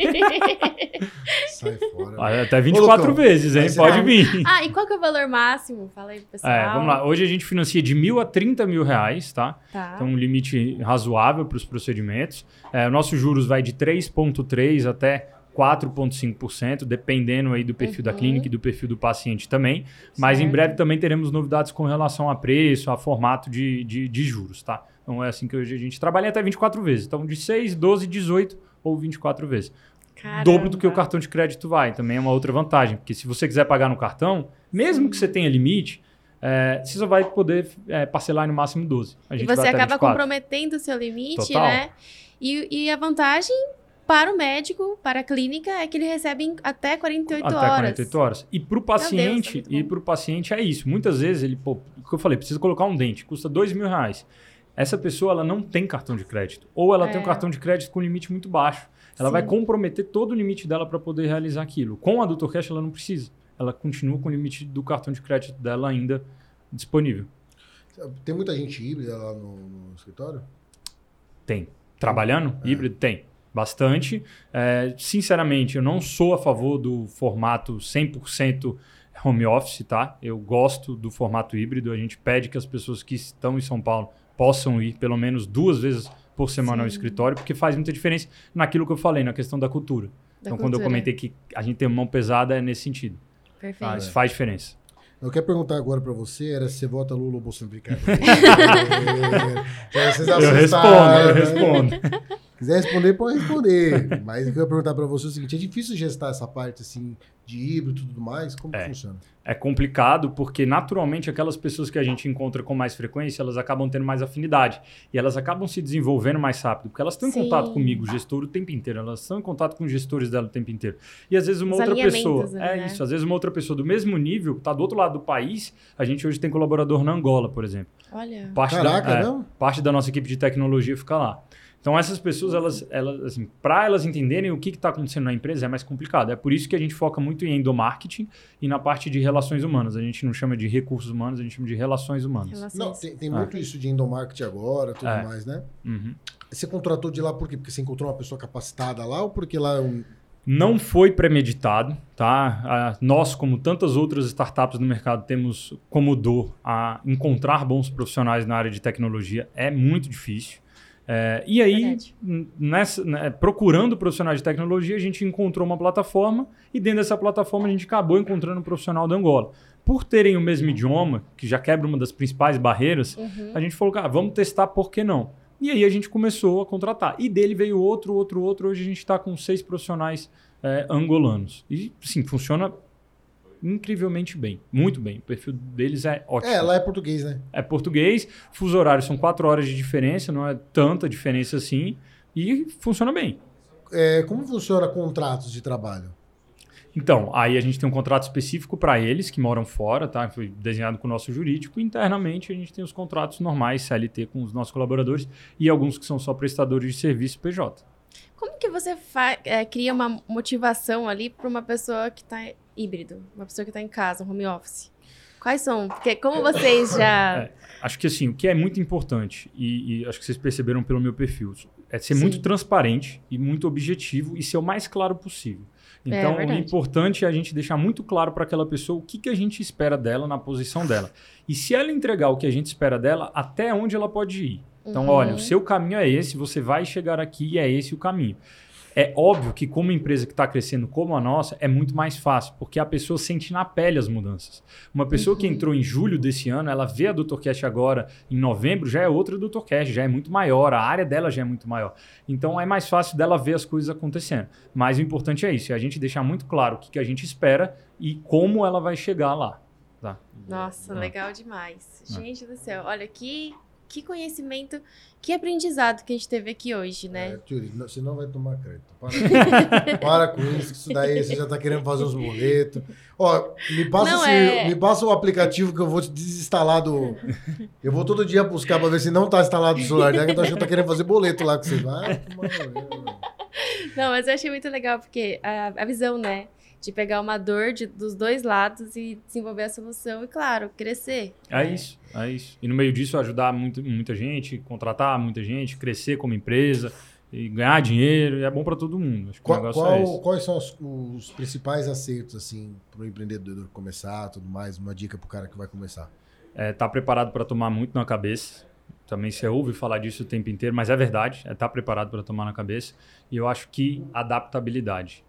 Sai fora. Ah, Até 24 Lucão, vezes, hein? Pode vir. ah, e qual que é o valor máximo? Fala aí pro pessoal. É, vamos lá. Hoje a gente financia de mil a 30 mil reais, tá? Tá. Então, um limite razoável para os procedimentos. É, o nosso juros vai de 3,3% até 4,5%, dependendo aí do perfil da Uhum. clínica e do perfil do paciente também. Mas em Certo. breve também teremos novidades com relação a preço, a formato de, de, de juros, tá? Então é assim que hoje a gente trabalha até 24 vezes. Então, de 6, 12, 18 ou 24 vezes. Caramba. dobro do que o cartão de crédito vai. Também é uma outra vantagem, porque se você quiser pagar no cartão, mesmo que você tenha limite, é, você só vai poder é, parcelar no máximo 12. A E gente você vai até acaba 24. comprometendo o seu limite, Total. né? E, e a vantagem para o médico, para a clínica, é que ele recebe até 48 até horas. 48 horas. E para o Deus, paciente, tá muito e para o paciente é isso. Muitas vezes ele, pô, o que eu falei, precisa colocar um dente, custa dois mil reais. Essa pessoa ela não tem cartão de crédito. Ou ela tem um É. cartão de crédito com limite muito baixo. Ela Sim. vai comprometer todo o limite dela para poder realizar aquilo. Com a Dr. Cash ela não precisa. Ela continua com o limite do cartão de crédito dela ainda disponível. Tem muita gente híbrida lá no, no escritório? Tem. Trabalhando? Híbrido? Tem. Bastante. É, sinceramente, eu não sou a favor do formato 100% home office, tá? Eu gosto do formato híbrido. A gente pede que as pessoas que estão em São Paulo possam ir pelo menos duas vezes por semana ao Sim. escritório, porque faz muita diferença naquilo que eu falei, na questão da cultura. Da então, quando eu cultura. comentei que a gente tem mão pesada, é nesse sentido. Perfeito. Tá? Isso faz diferença. Eu quero perguntar agora pra você, era se você vota Lula ou Bolsonaro. É, vocês Eu respondo, eu né? respondo. Quiser responder, pode responder. Mas eu quero perguntar pra você o seguinte: é difícil gestar essa parte assim de híbrido e tudo mais? Como que É. funciona? É complicado porque, naturalmente, aquelas pessoas que a gente encontra com mais frequência, elas acabam tendo mais afinidade. E elas acabam se desenvolvendo mais rápido, porque elas estão em Sim. contato comigo, o gestor, o tempo inteiro. Elas estão em contato com os gestores dela o tempo inteiro. E às vezes uma Os outra pessoa. ali, É né? isso, às vezes uma outra pessoa do mesmo nível, está do outro lado do país. A gente hoje tem colaborador na Angola, por exemplo. Olha. Parte Caraca, da, é, não? parte da nossa equipe de tecnologia fica lá. Então essas pessoas, elas, elas assim, para elas entenderem o que está acontecendo na empresa é mais complicado. É por isso que a gente foca muito em endomarketing e na parte de relações humanas. A gente não chama de recursos humanos, a gente chama de relações humanas. Relações. Não, tem, tem muito isso de endomarketing agora, tudo É. mais, né? Uhum. Você contratou de lá por quê? Porque você encontrou uma pessoa capacitada lá ou porque lá é um. Não foi premeditado, tá? Nós, como tantas outras startups no mercado, temos como dor a encontrar bons profissionais na área de tecnologia. É muito difícil. É, e aí, nessa, né, procurando profissionais de tecnologia, a gente encontrou uma plataforma e dentro dessa plataforma a gente acabou encontrando um profissional da Angola. Por terem o mesmo idioma, que já quebra uma das principais barreiras, Uhum. a gente falou, cara, vamos testar, por que não? E aí a gente começou a contratar. E dele veio outro, outro, outro. Hoje a gente está com seis profissionais é, angolanos. E, sim, funciona incrivelmente bem. Muito bem. O perfil deles é ótimo. É, lá é português, né? É português, fuso horário são quatro horas de diferença, não é tanta diferença assim. E funciona bem. É, como funciona contratos de trabalho? Então, aí a gente tem um contrato específico para eles que moram fora, tá? Foi desenhado com o nosso jurídico. Internamente, a gente tem os contratos normais, CLT, com os nossos colaboradores e alguns que são só prestadores de serviço PJ. Como que você é, cria uma motivação ali para uma pessoa que está híbrido, uma pessoa que está em casa, um home office? Quais são? Porque como vocês já. É, acho que assim, o que é muito importante, e, e acho que vocês perceberam pelo meu perfil, é ser Sim. muito transparente e muito objetivo e ser o mais claro possível. É, Então, o verdade. importante é a gente deixar muito claro para aquela pessoa o que, que a gente espera dela na posição dela. E se ela entregar o que a gente espera dela, até onde ela pode ir. Então, Uhum. olha, o seu caminho é esse, você vai chegar aqui e é esse o caminho. É óbvio que, como empresa que está crescendo como a nossa, é muito mais fácil, porque a pessoa sente na pele as mudanças. Uma pessoa que entrou em julho desse ano, ela vê a DrCast agora em novembro, já é outra DrCast, já é muito maior, a área dela já é muito maior. Então é mais fácil dela ver as coisas acontecendo. Mas o importante é isso, é a gente deixar muito claro o que, que a gente espera e como ela vai chegar lá. Tá? Nossa, Ah. legal demais. Ah. Gente do céu, olha que, que conhecimento, que aprendizado que a gente teve aqui hoje, né? É, você não vai tomar crédito. Para, para com isso, que isso daí você já tá querendo fazer uns boletos. Ó, me passa, esse- é. me passa o aplicativo que eu vou te desinstalar do. Eu vou todo dia buscar pra ver se não tá instalado no celular dela, que eu achando que tá querendo fazer boleto lá com você. Mano. Não, mas eu achei muito legal, porque a, a visão, né? De pegar uma dor de- dos dois lados e desenvolver a solução e, claro, crescer. É isso, é isso. E no meio disso, ajudar muito, muita gente, contratar muita gente, crescer como empresa e ganhar dinheiro. E é bom para todo mundo. Acho que o Qual- negócio qual- é esse. quais são os, os principais acertos, assim, pro empreendedor começar, tudo mais? Uma dica pro cara que vai começar. É, tá preparado para tomar muito na cabeça. Também você ouve falar disso o tempo inteiro, mas é verdade. É estar preparado para tomar na cabeça. E eu acho que adaptabilidade,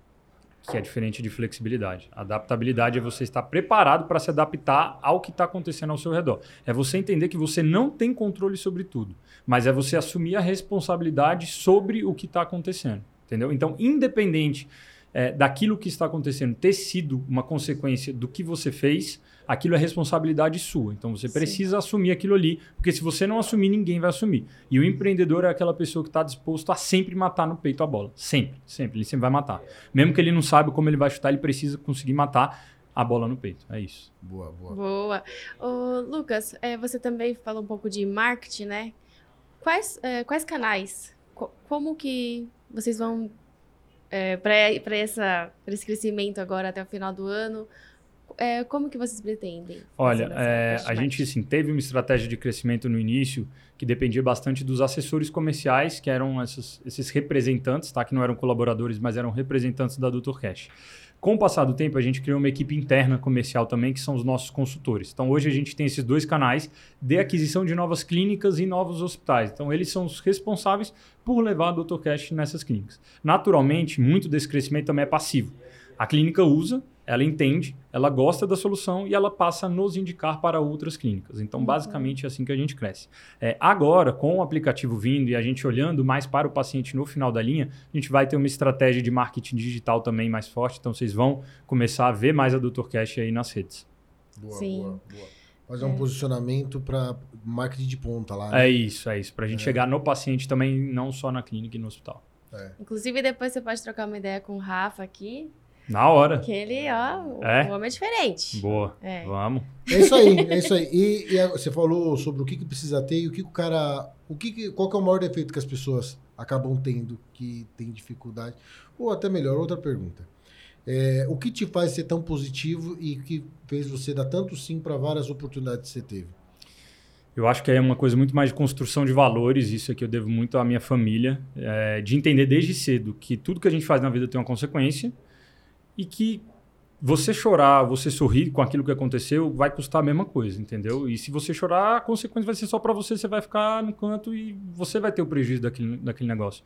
que é diferente de flexibilidade. Adaptabilidade é você estar preparado para se adaptar ao que está acontecendo ao seu redor. É você entender que você não tem controle sobre tudo, mas é você assumir a responsabilidade sobre o que está acontecendo. Entendeu? Então, independente é, daquilo que está acontecendo ter sido uma consequência do que você fez, aquilo é responsabilidade sua. Então você Sim. precisa assumir aquilo ali, porque se você não assumir, ninguém vai assumir. E o empreendedor é aquela pessoa que está disposto a sempre matar no peito a bola. Sempre, sempre. Ele sempre vai matar. Mesmo que ele não saiba como ele vai chutar, ele precisa conseguir matar a bola no peito. É isso. Boa, boa. Boa. Ô, Lucas, é, você também falou um pouco de marketing, né? Quais, é, quais canais? Co- como que vocês vão para esse crescimento agora até o final do ano? É, como que vocês pretendem? Olha, é, a gente assim, teve uma estratégia de crescimento no início que dependia bastante dos assessores comerciais, que eram esses, esses representantes, tá? que não eram colaboradores, mas eram representantes da Dr. Cash. Com o passar do tempo, a gente criou uma equipe interna comercial também, que são os nossos consultores. Então, hoje a gente tem esses dois canais de aquisição de novas clínicas e novos hospitais. Então, eles são os responsáveis por levar a Dr. Cash nessas clínicas. Naturalmente, muito desse crescimento também é passivo. A clínica usa, ela entende, ela gosta da solução e ela passa a nos indicar para outras clínicas. Então, Uhum. basicamente, é assim que a gente cresce. É, agora, com o aplicativo vindo e a gente olhando mais para o paciente no final da linha, a gente vai ter uma estratégia de marketing digital também mais forte. Então, vocês vão começar a ver mais a Dr. Cash aí nas redes. Boa, Sim. boa, boa. Fazer um posicionamento para marketing de ponta lá. É né? isso, é isso. Para a gente chegar no paciente também, não só na clínica e no hospital. Inclusive, depois você pode trocar uma ideia com o Rafa aqui, Na hora. que ele, ó, É? o homem é diferente. Boa. É. Vamos. É isso aí, é isso aí. E, e você falou sobre o que, que precisa ter e o que, que o cara. O que que- qual que é o maior defeito que as pessoas acabam tendo, que tem dificuldade? Ou até melhor, outra pergunta. É, o que te faz ser tão positivo e que fez você dar tanto sim para várias oportunidades que você teve? Eu acho que é uma coisa muito mais de construção de valores, isso aqui eu devo muito à minha família, é, de entender desde cedo que tudo que a gente faz na vida tem uma consequência e que você chorar, você sorrir com aquilo que aconteceu vai custar a mesma coisa, entendeu? E se você chorar, a consequência vai ser só para você, você vai ficar no canto e você vai ter o prejuízo daquele, daquele negócio.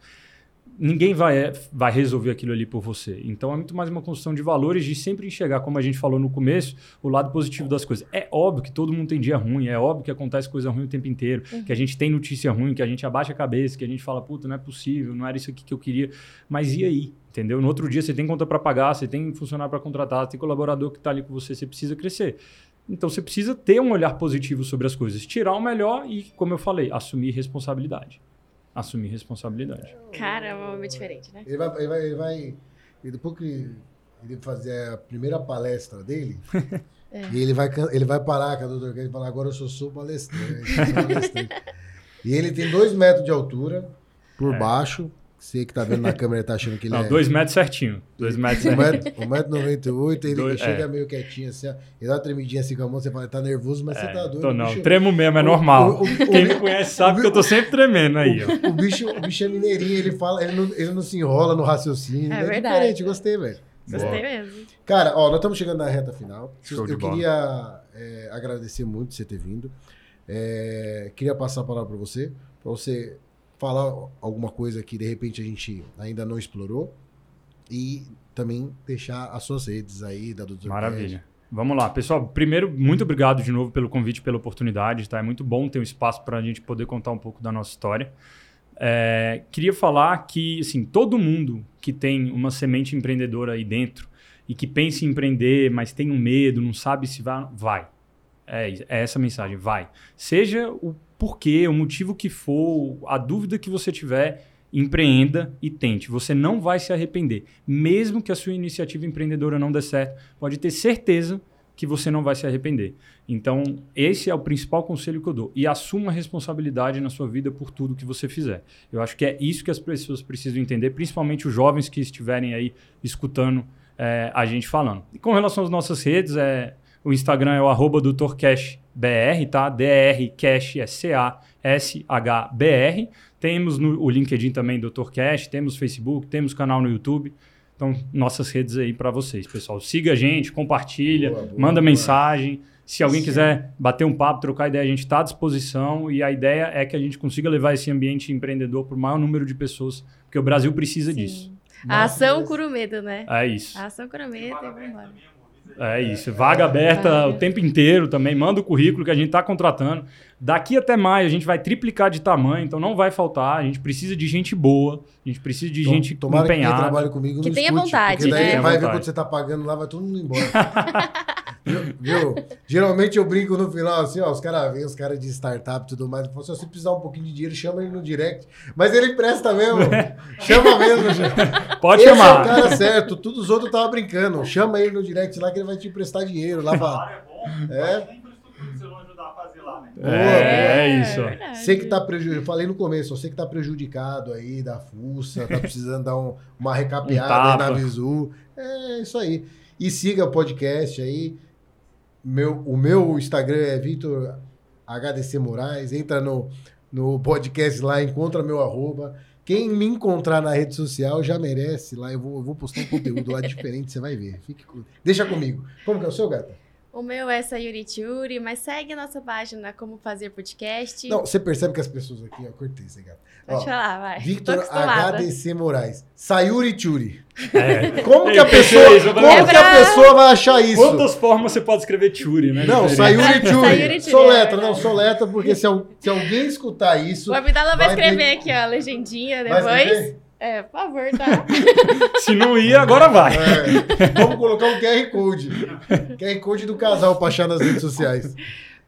Ninguém vai, vai resolver aquilo ali por você. Então é muito mais uma construção de valores, de sempre enxergar, como a gente falou no começo, o lado positivo das coisas. É óbvio que todo mundo tem dia ruim, é óbvio que acontece coisa ruim o tempo inteiro, que a gente tem notícia ruim, que a gente abaixa a cabeça, que a gente fala, puta, não é possível, não era isso aqui que eu queria. Mas e aí? Entendeu? No outro dia você tem conta para pagar, você tem funcionário para contratar, tem colaborador que está ali com você, você precisa crescer. Então você precisa ter um olhar positivo sobre as coisas, tirar o melhor e, como eu falei, assumir responsabilidade. Assumir responsabilidade. Cara, é um homem diferente, né? Ele vai. Ele vai, ele vai e depois que ele fazer a primeira palestra dele, É. e ele vai, ele vai parar com a doutora Kelly e falar: agora eu só sou palestrante. sou palestrante." e ele tem dois metros de altura por É. baixo. Você que tá vendo na câmera tá achando que ele Não, é. dois metros certinho. Dois metros certinho. 1,98m, ele Dois- chega é. meio quietinho assim, ó, ele dá uma tremidinha assim com a mão, você fala, tá nervoso, mas você tá doido. Tô não, bicho- tremo mesmo, é o- normal. o- o- Quem o- me conhece sabe que eu tô sempre tremendo aí, ó. O bicho, o bicho é mineirinho, ele fala, ele não, ele não se enrola no raciocínio. É É, verdade. diferente, gostei, velho. Gostei Boa. mesmo. Cara, ó, nós estamos chegando na reta final. Show eu queria é, agradecer muito você ter vindo. É, queria passar a palavra para você, para você falar alguma coisa que de repente a gente ainda não explorou e também deixar as suas redes aí da Doutor Maravilha. Vamos lá, pessoal. Primeiro, muito obrigado de novo pelo convite, pela oportunidade. Tá? É muito bom ter um espaço para a gente poder contar um pouco da nossa história. É, queria falar que assim, todo mundo que tem uma semente empreendedora aí dentro e que pensa em empreender, mas tem um medo, não sabe se vai, vai. É, é essa a mensagem, vai. Seja o porquê, o motivo que for, a dúvida que você tiver, empreenda e tente. Você não vai se arrepender. Mesmo que a sua iniciativa empreendedora não dê certo, pode ter certeza que você não vai se arrepender. Então, esse é o principal conselho que eu dou. E assuma responsabilidade na sua vida por tudo que você fizer. Eu acho que é isso que as pessoas precisam entender, principalmente os jovens que estiverem aí escutando é, a gente falando. E com relação às nossas redes, é, o Instagram é o arroba doutorcashbr, tá? D-R-Cash é C-A-S-H-B-R. Temos no, o LinkedIn também, Dr. Cash, temos Facebook, temos canal no YouTube. Então, nossas redes aí para vocês, pessoal. Siga a gente, compartilha, boa, boa, manda boa. mensagem. Se alguém Sim. quiser bater um papo, trocar ideia, a gente está à disposição. E a ideia é que a gente consiga levar esse ambiente empreendedor para o maior número de pessoas, porque o Brasil precisa Sim. disso. A ação cura o medo, né? É isso. A ação cura o medo e vamos embora. É isso, vaga aberta o tempo inteiro também. Manda o currículo que a gente está contratando. Daqui até maio a gente vai triplicar de tamanho, então não vai faltar. A gente precisa de gente boa, a gente precisa de Tom, gente tomara empenhada. Que comigo que tenha escute, vontade, porque daí né? vai ver quando você está pagando lá, vai todo mundo embora. Viu? Geralmente eu brinco no final assim, ó, os caras vêm, os caras de startup e tudo mais, se você precisar um pouquinho de dinheiro, chama ele no direct. Mas ele empresta mesmo. chama mesmo. Pode Esse chamar. é o cara certo, todos os outros estavam brincando. Chama ele no direct lá que ele vai te emprestar dinheiro. Lá pra... É. Boa, é, é isso. É você que tá prejudicado, eu falei no começo, você que tá prejudicado aí da fuça, tá precisando dar um, uma recapeada um aí na Visu. É isso aí. E siga o podcast aí. Meu, o meu Instagram é Vitor HDC Moraes. Entra no, no podcast lá, encontra meu arroba. Quem me encontrar na rede social já merece lá. Eu vou, eu vou postar um conteúdo lá diferente, você vai ver. Fique, deixa comigo. Como que é o seu, gata? O meu é Sayuri Churi, mas segue a nossa página Como Fazer Podcast. Não, você percebe que as pessoas aqui, ó, cortei esse gato. Pode ó, falar, vai. Victor HDC Moraes. Sayuri Churi. É. Como que a pessoa, como é que a pessoa vai achar isso? Quantas formas você pode escrever Churi, né? Não, Sayuri Churi. Soleta, não, soleta, porque se, se alguém escutar isso... O Abdala vai, vai escrever ter... aqui, ó, a legendinha depois. É, por favor, tá? Se não ia, agora vai. É, vamos colocar um QR Code. QR Code do casal para achar nas redes sociais.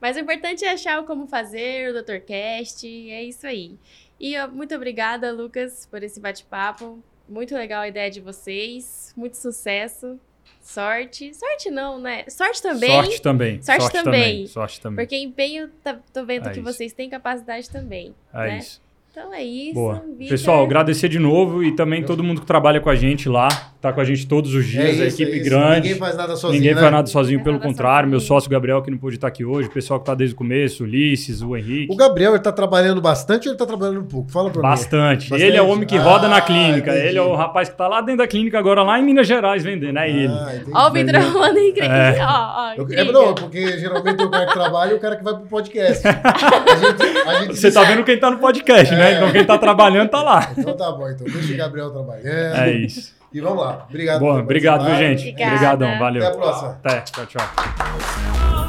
Mas o importante é achar o como fazer, o Dr. Cast, é isso aí. E ó, muito obrigada, Lucas, por esse bate-papo. Muito legal a ideia de vocês. Muito sucesso. Sorte. Sorte não, né? Sorte também. Sorte também. Sorte, Sorte também. também. Sorte também. Porque empenho, tá, tô vendo é que isso. vocês têm capacidade também. É né? isso. Então é isso. Boa. Pessoal, agradecer de novo e também todo mundo que trabalha com a gente lá, tá com a gente todos os dias, é isso, a equipe é grande. Ninguém faz nada sozinho. Ninguém né? faz nada sozinho, pelo contrário. Sozinho. Meu sócio Gabriel, que não pôde estar aqui hoje, o pessoal que tá desde o começo, Ulisses, o Henrique. O Gabriel, ele tá trabalhando bastante ou ele tá trabalhando um pouco? Fala pra bastante. mim. Bastante. Ele é o homem que roda ah, na clínica. Entendi. Ele é o rapaz que tá lá dentro da clínica agora, lá em Minas Gerais, vendendo. É ele. Ah, ó, o Vitor rolando em é. ó, ó, é, Não, porque geralmente o cara que trabalha e o cara que vai pro podcast. A gente, a gente Você tá vendo quem tá no podcast, né? É. né? Então quem tá trabalhando tá lá. Então tá bom, então deixa o Gabriel trabalhando. É isso. E vamos lá. Obrigado. Bom, obrigado, gente? Obrigadão, valeu. Até a próxima. Até, tchau, tchau.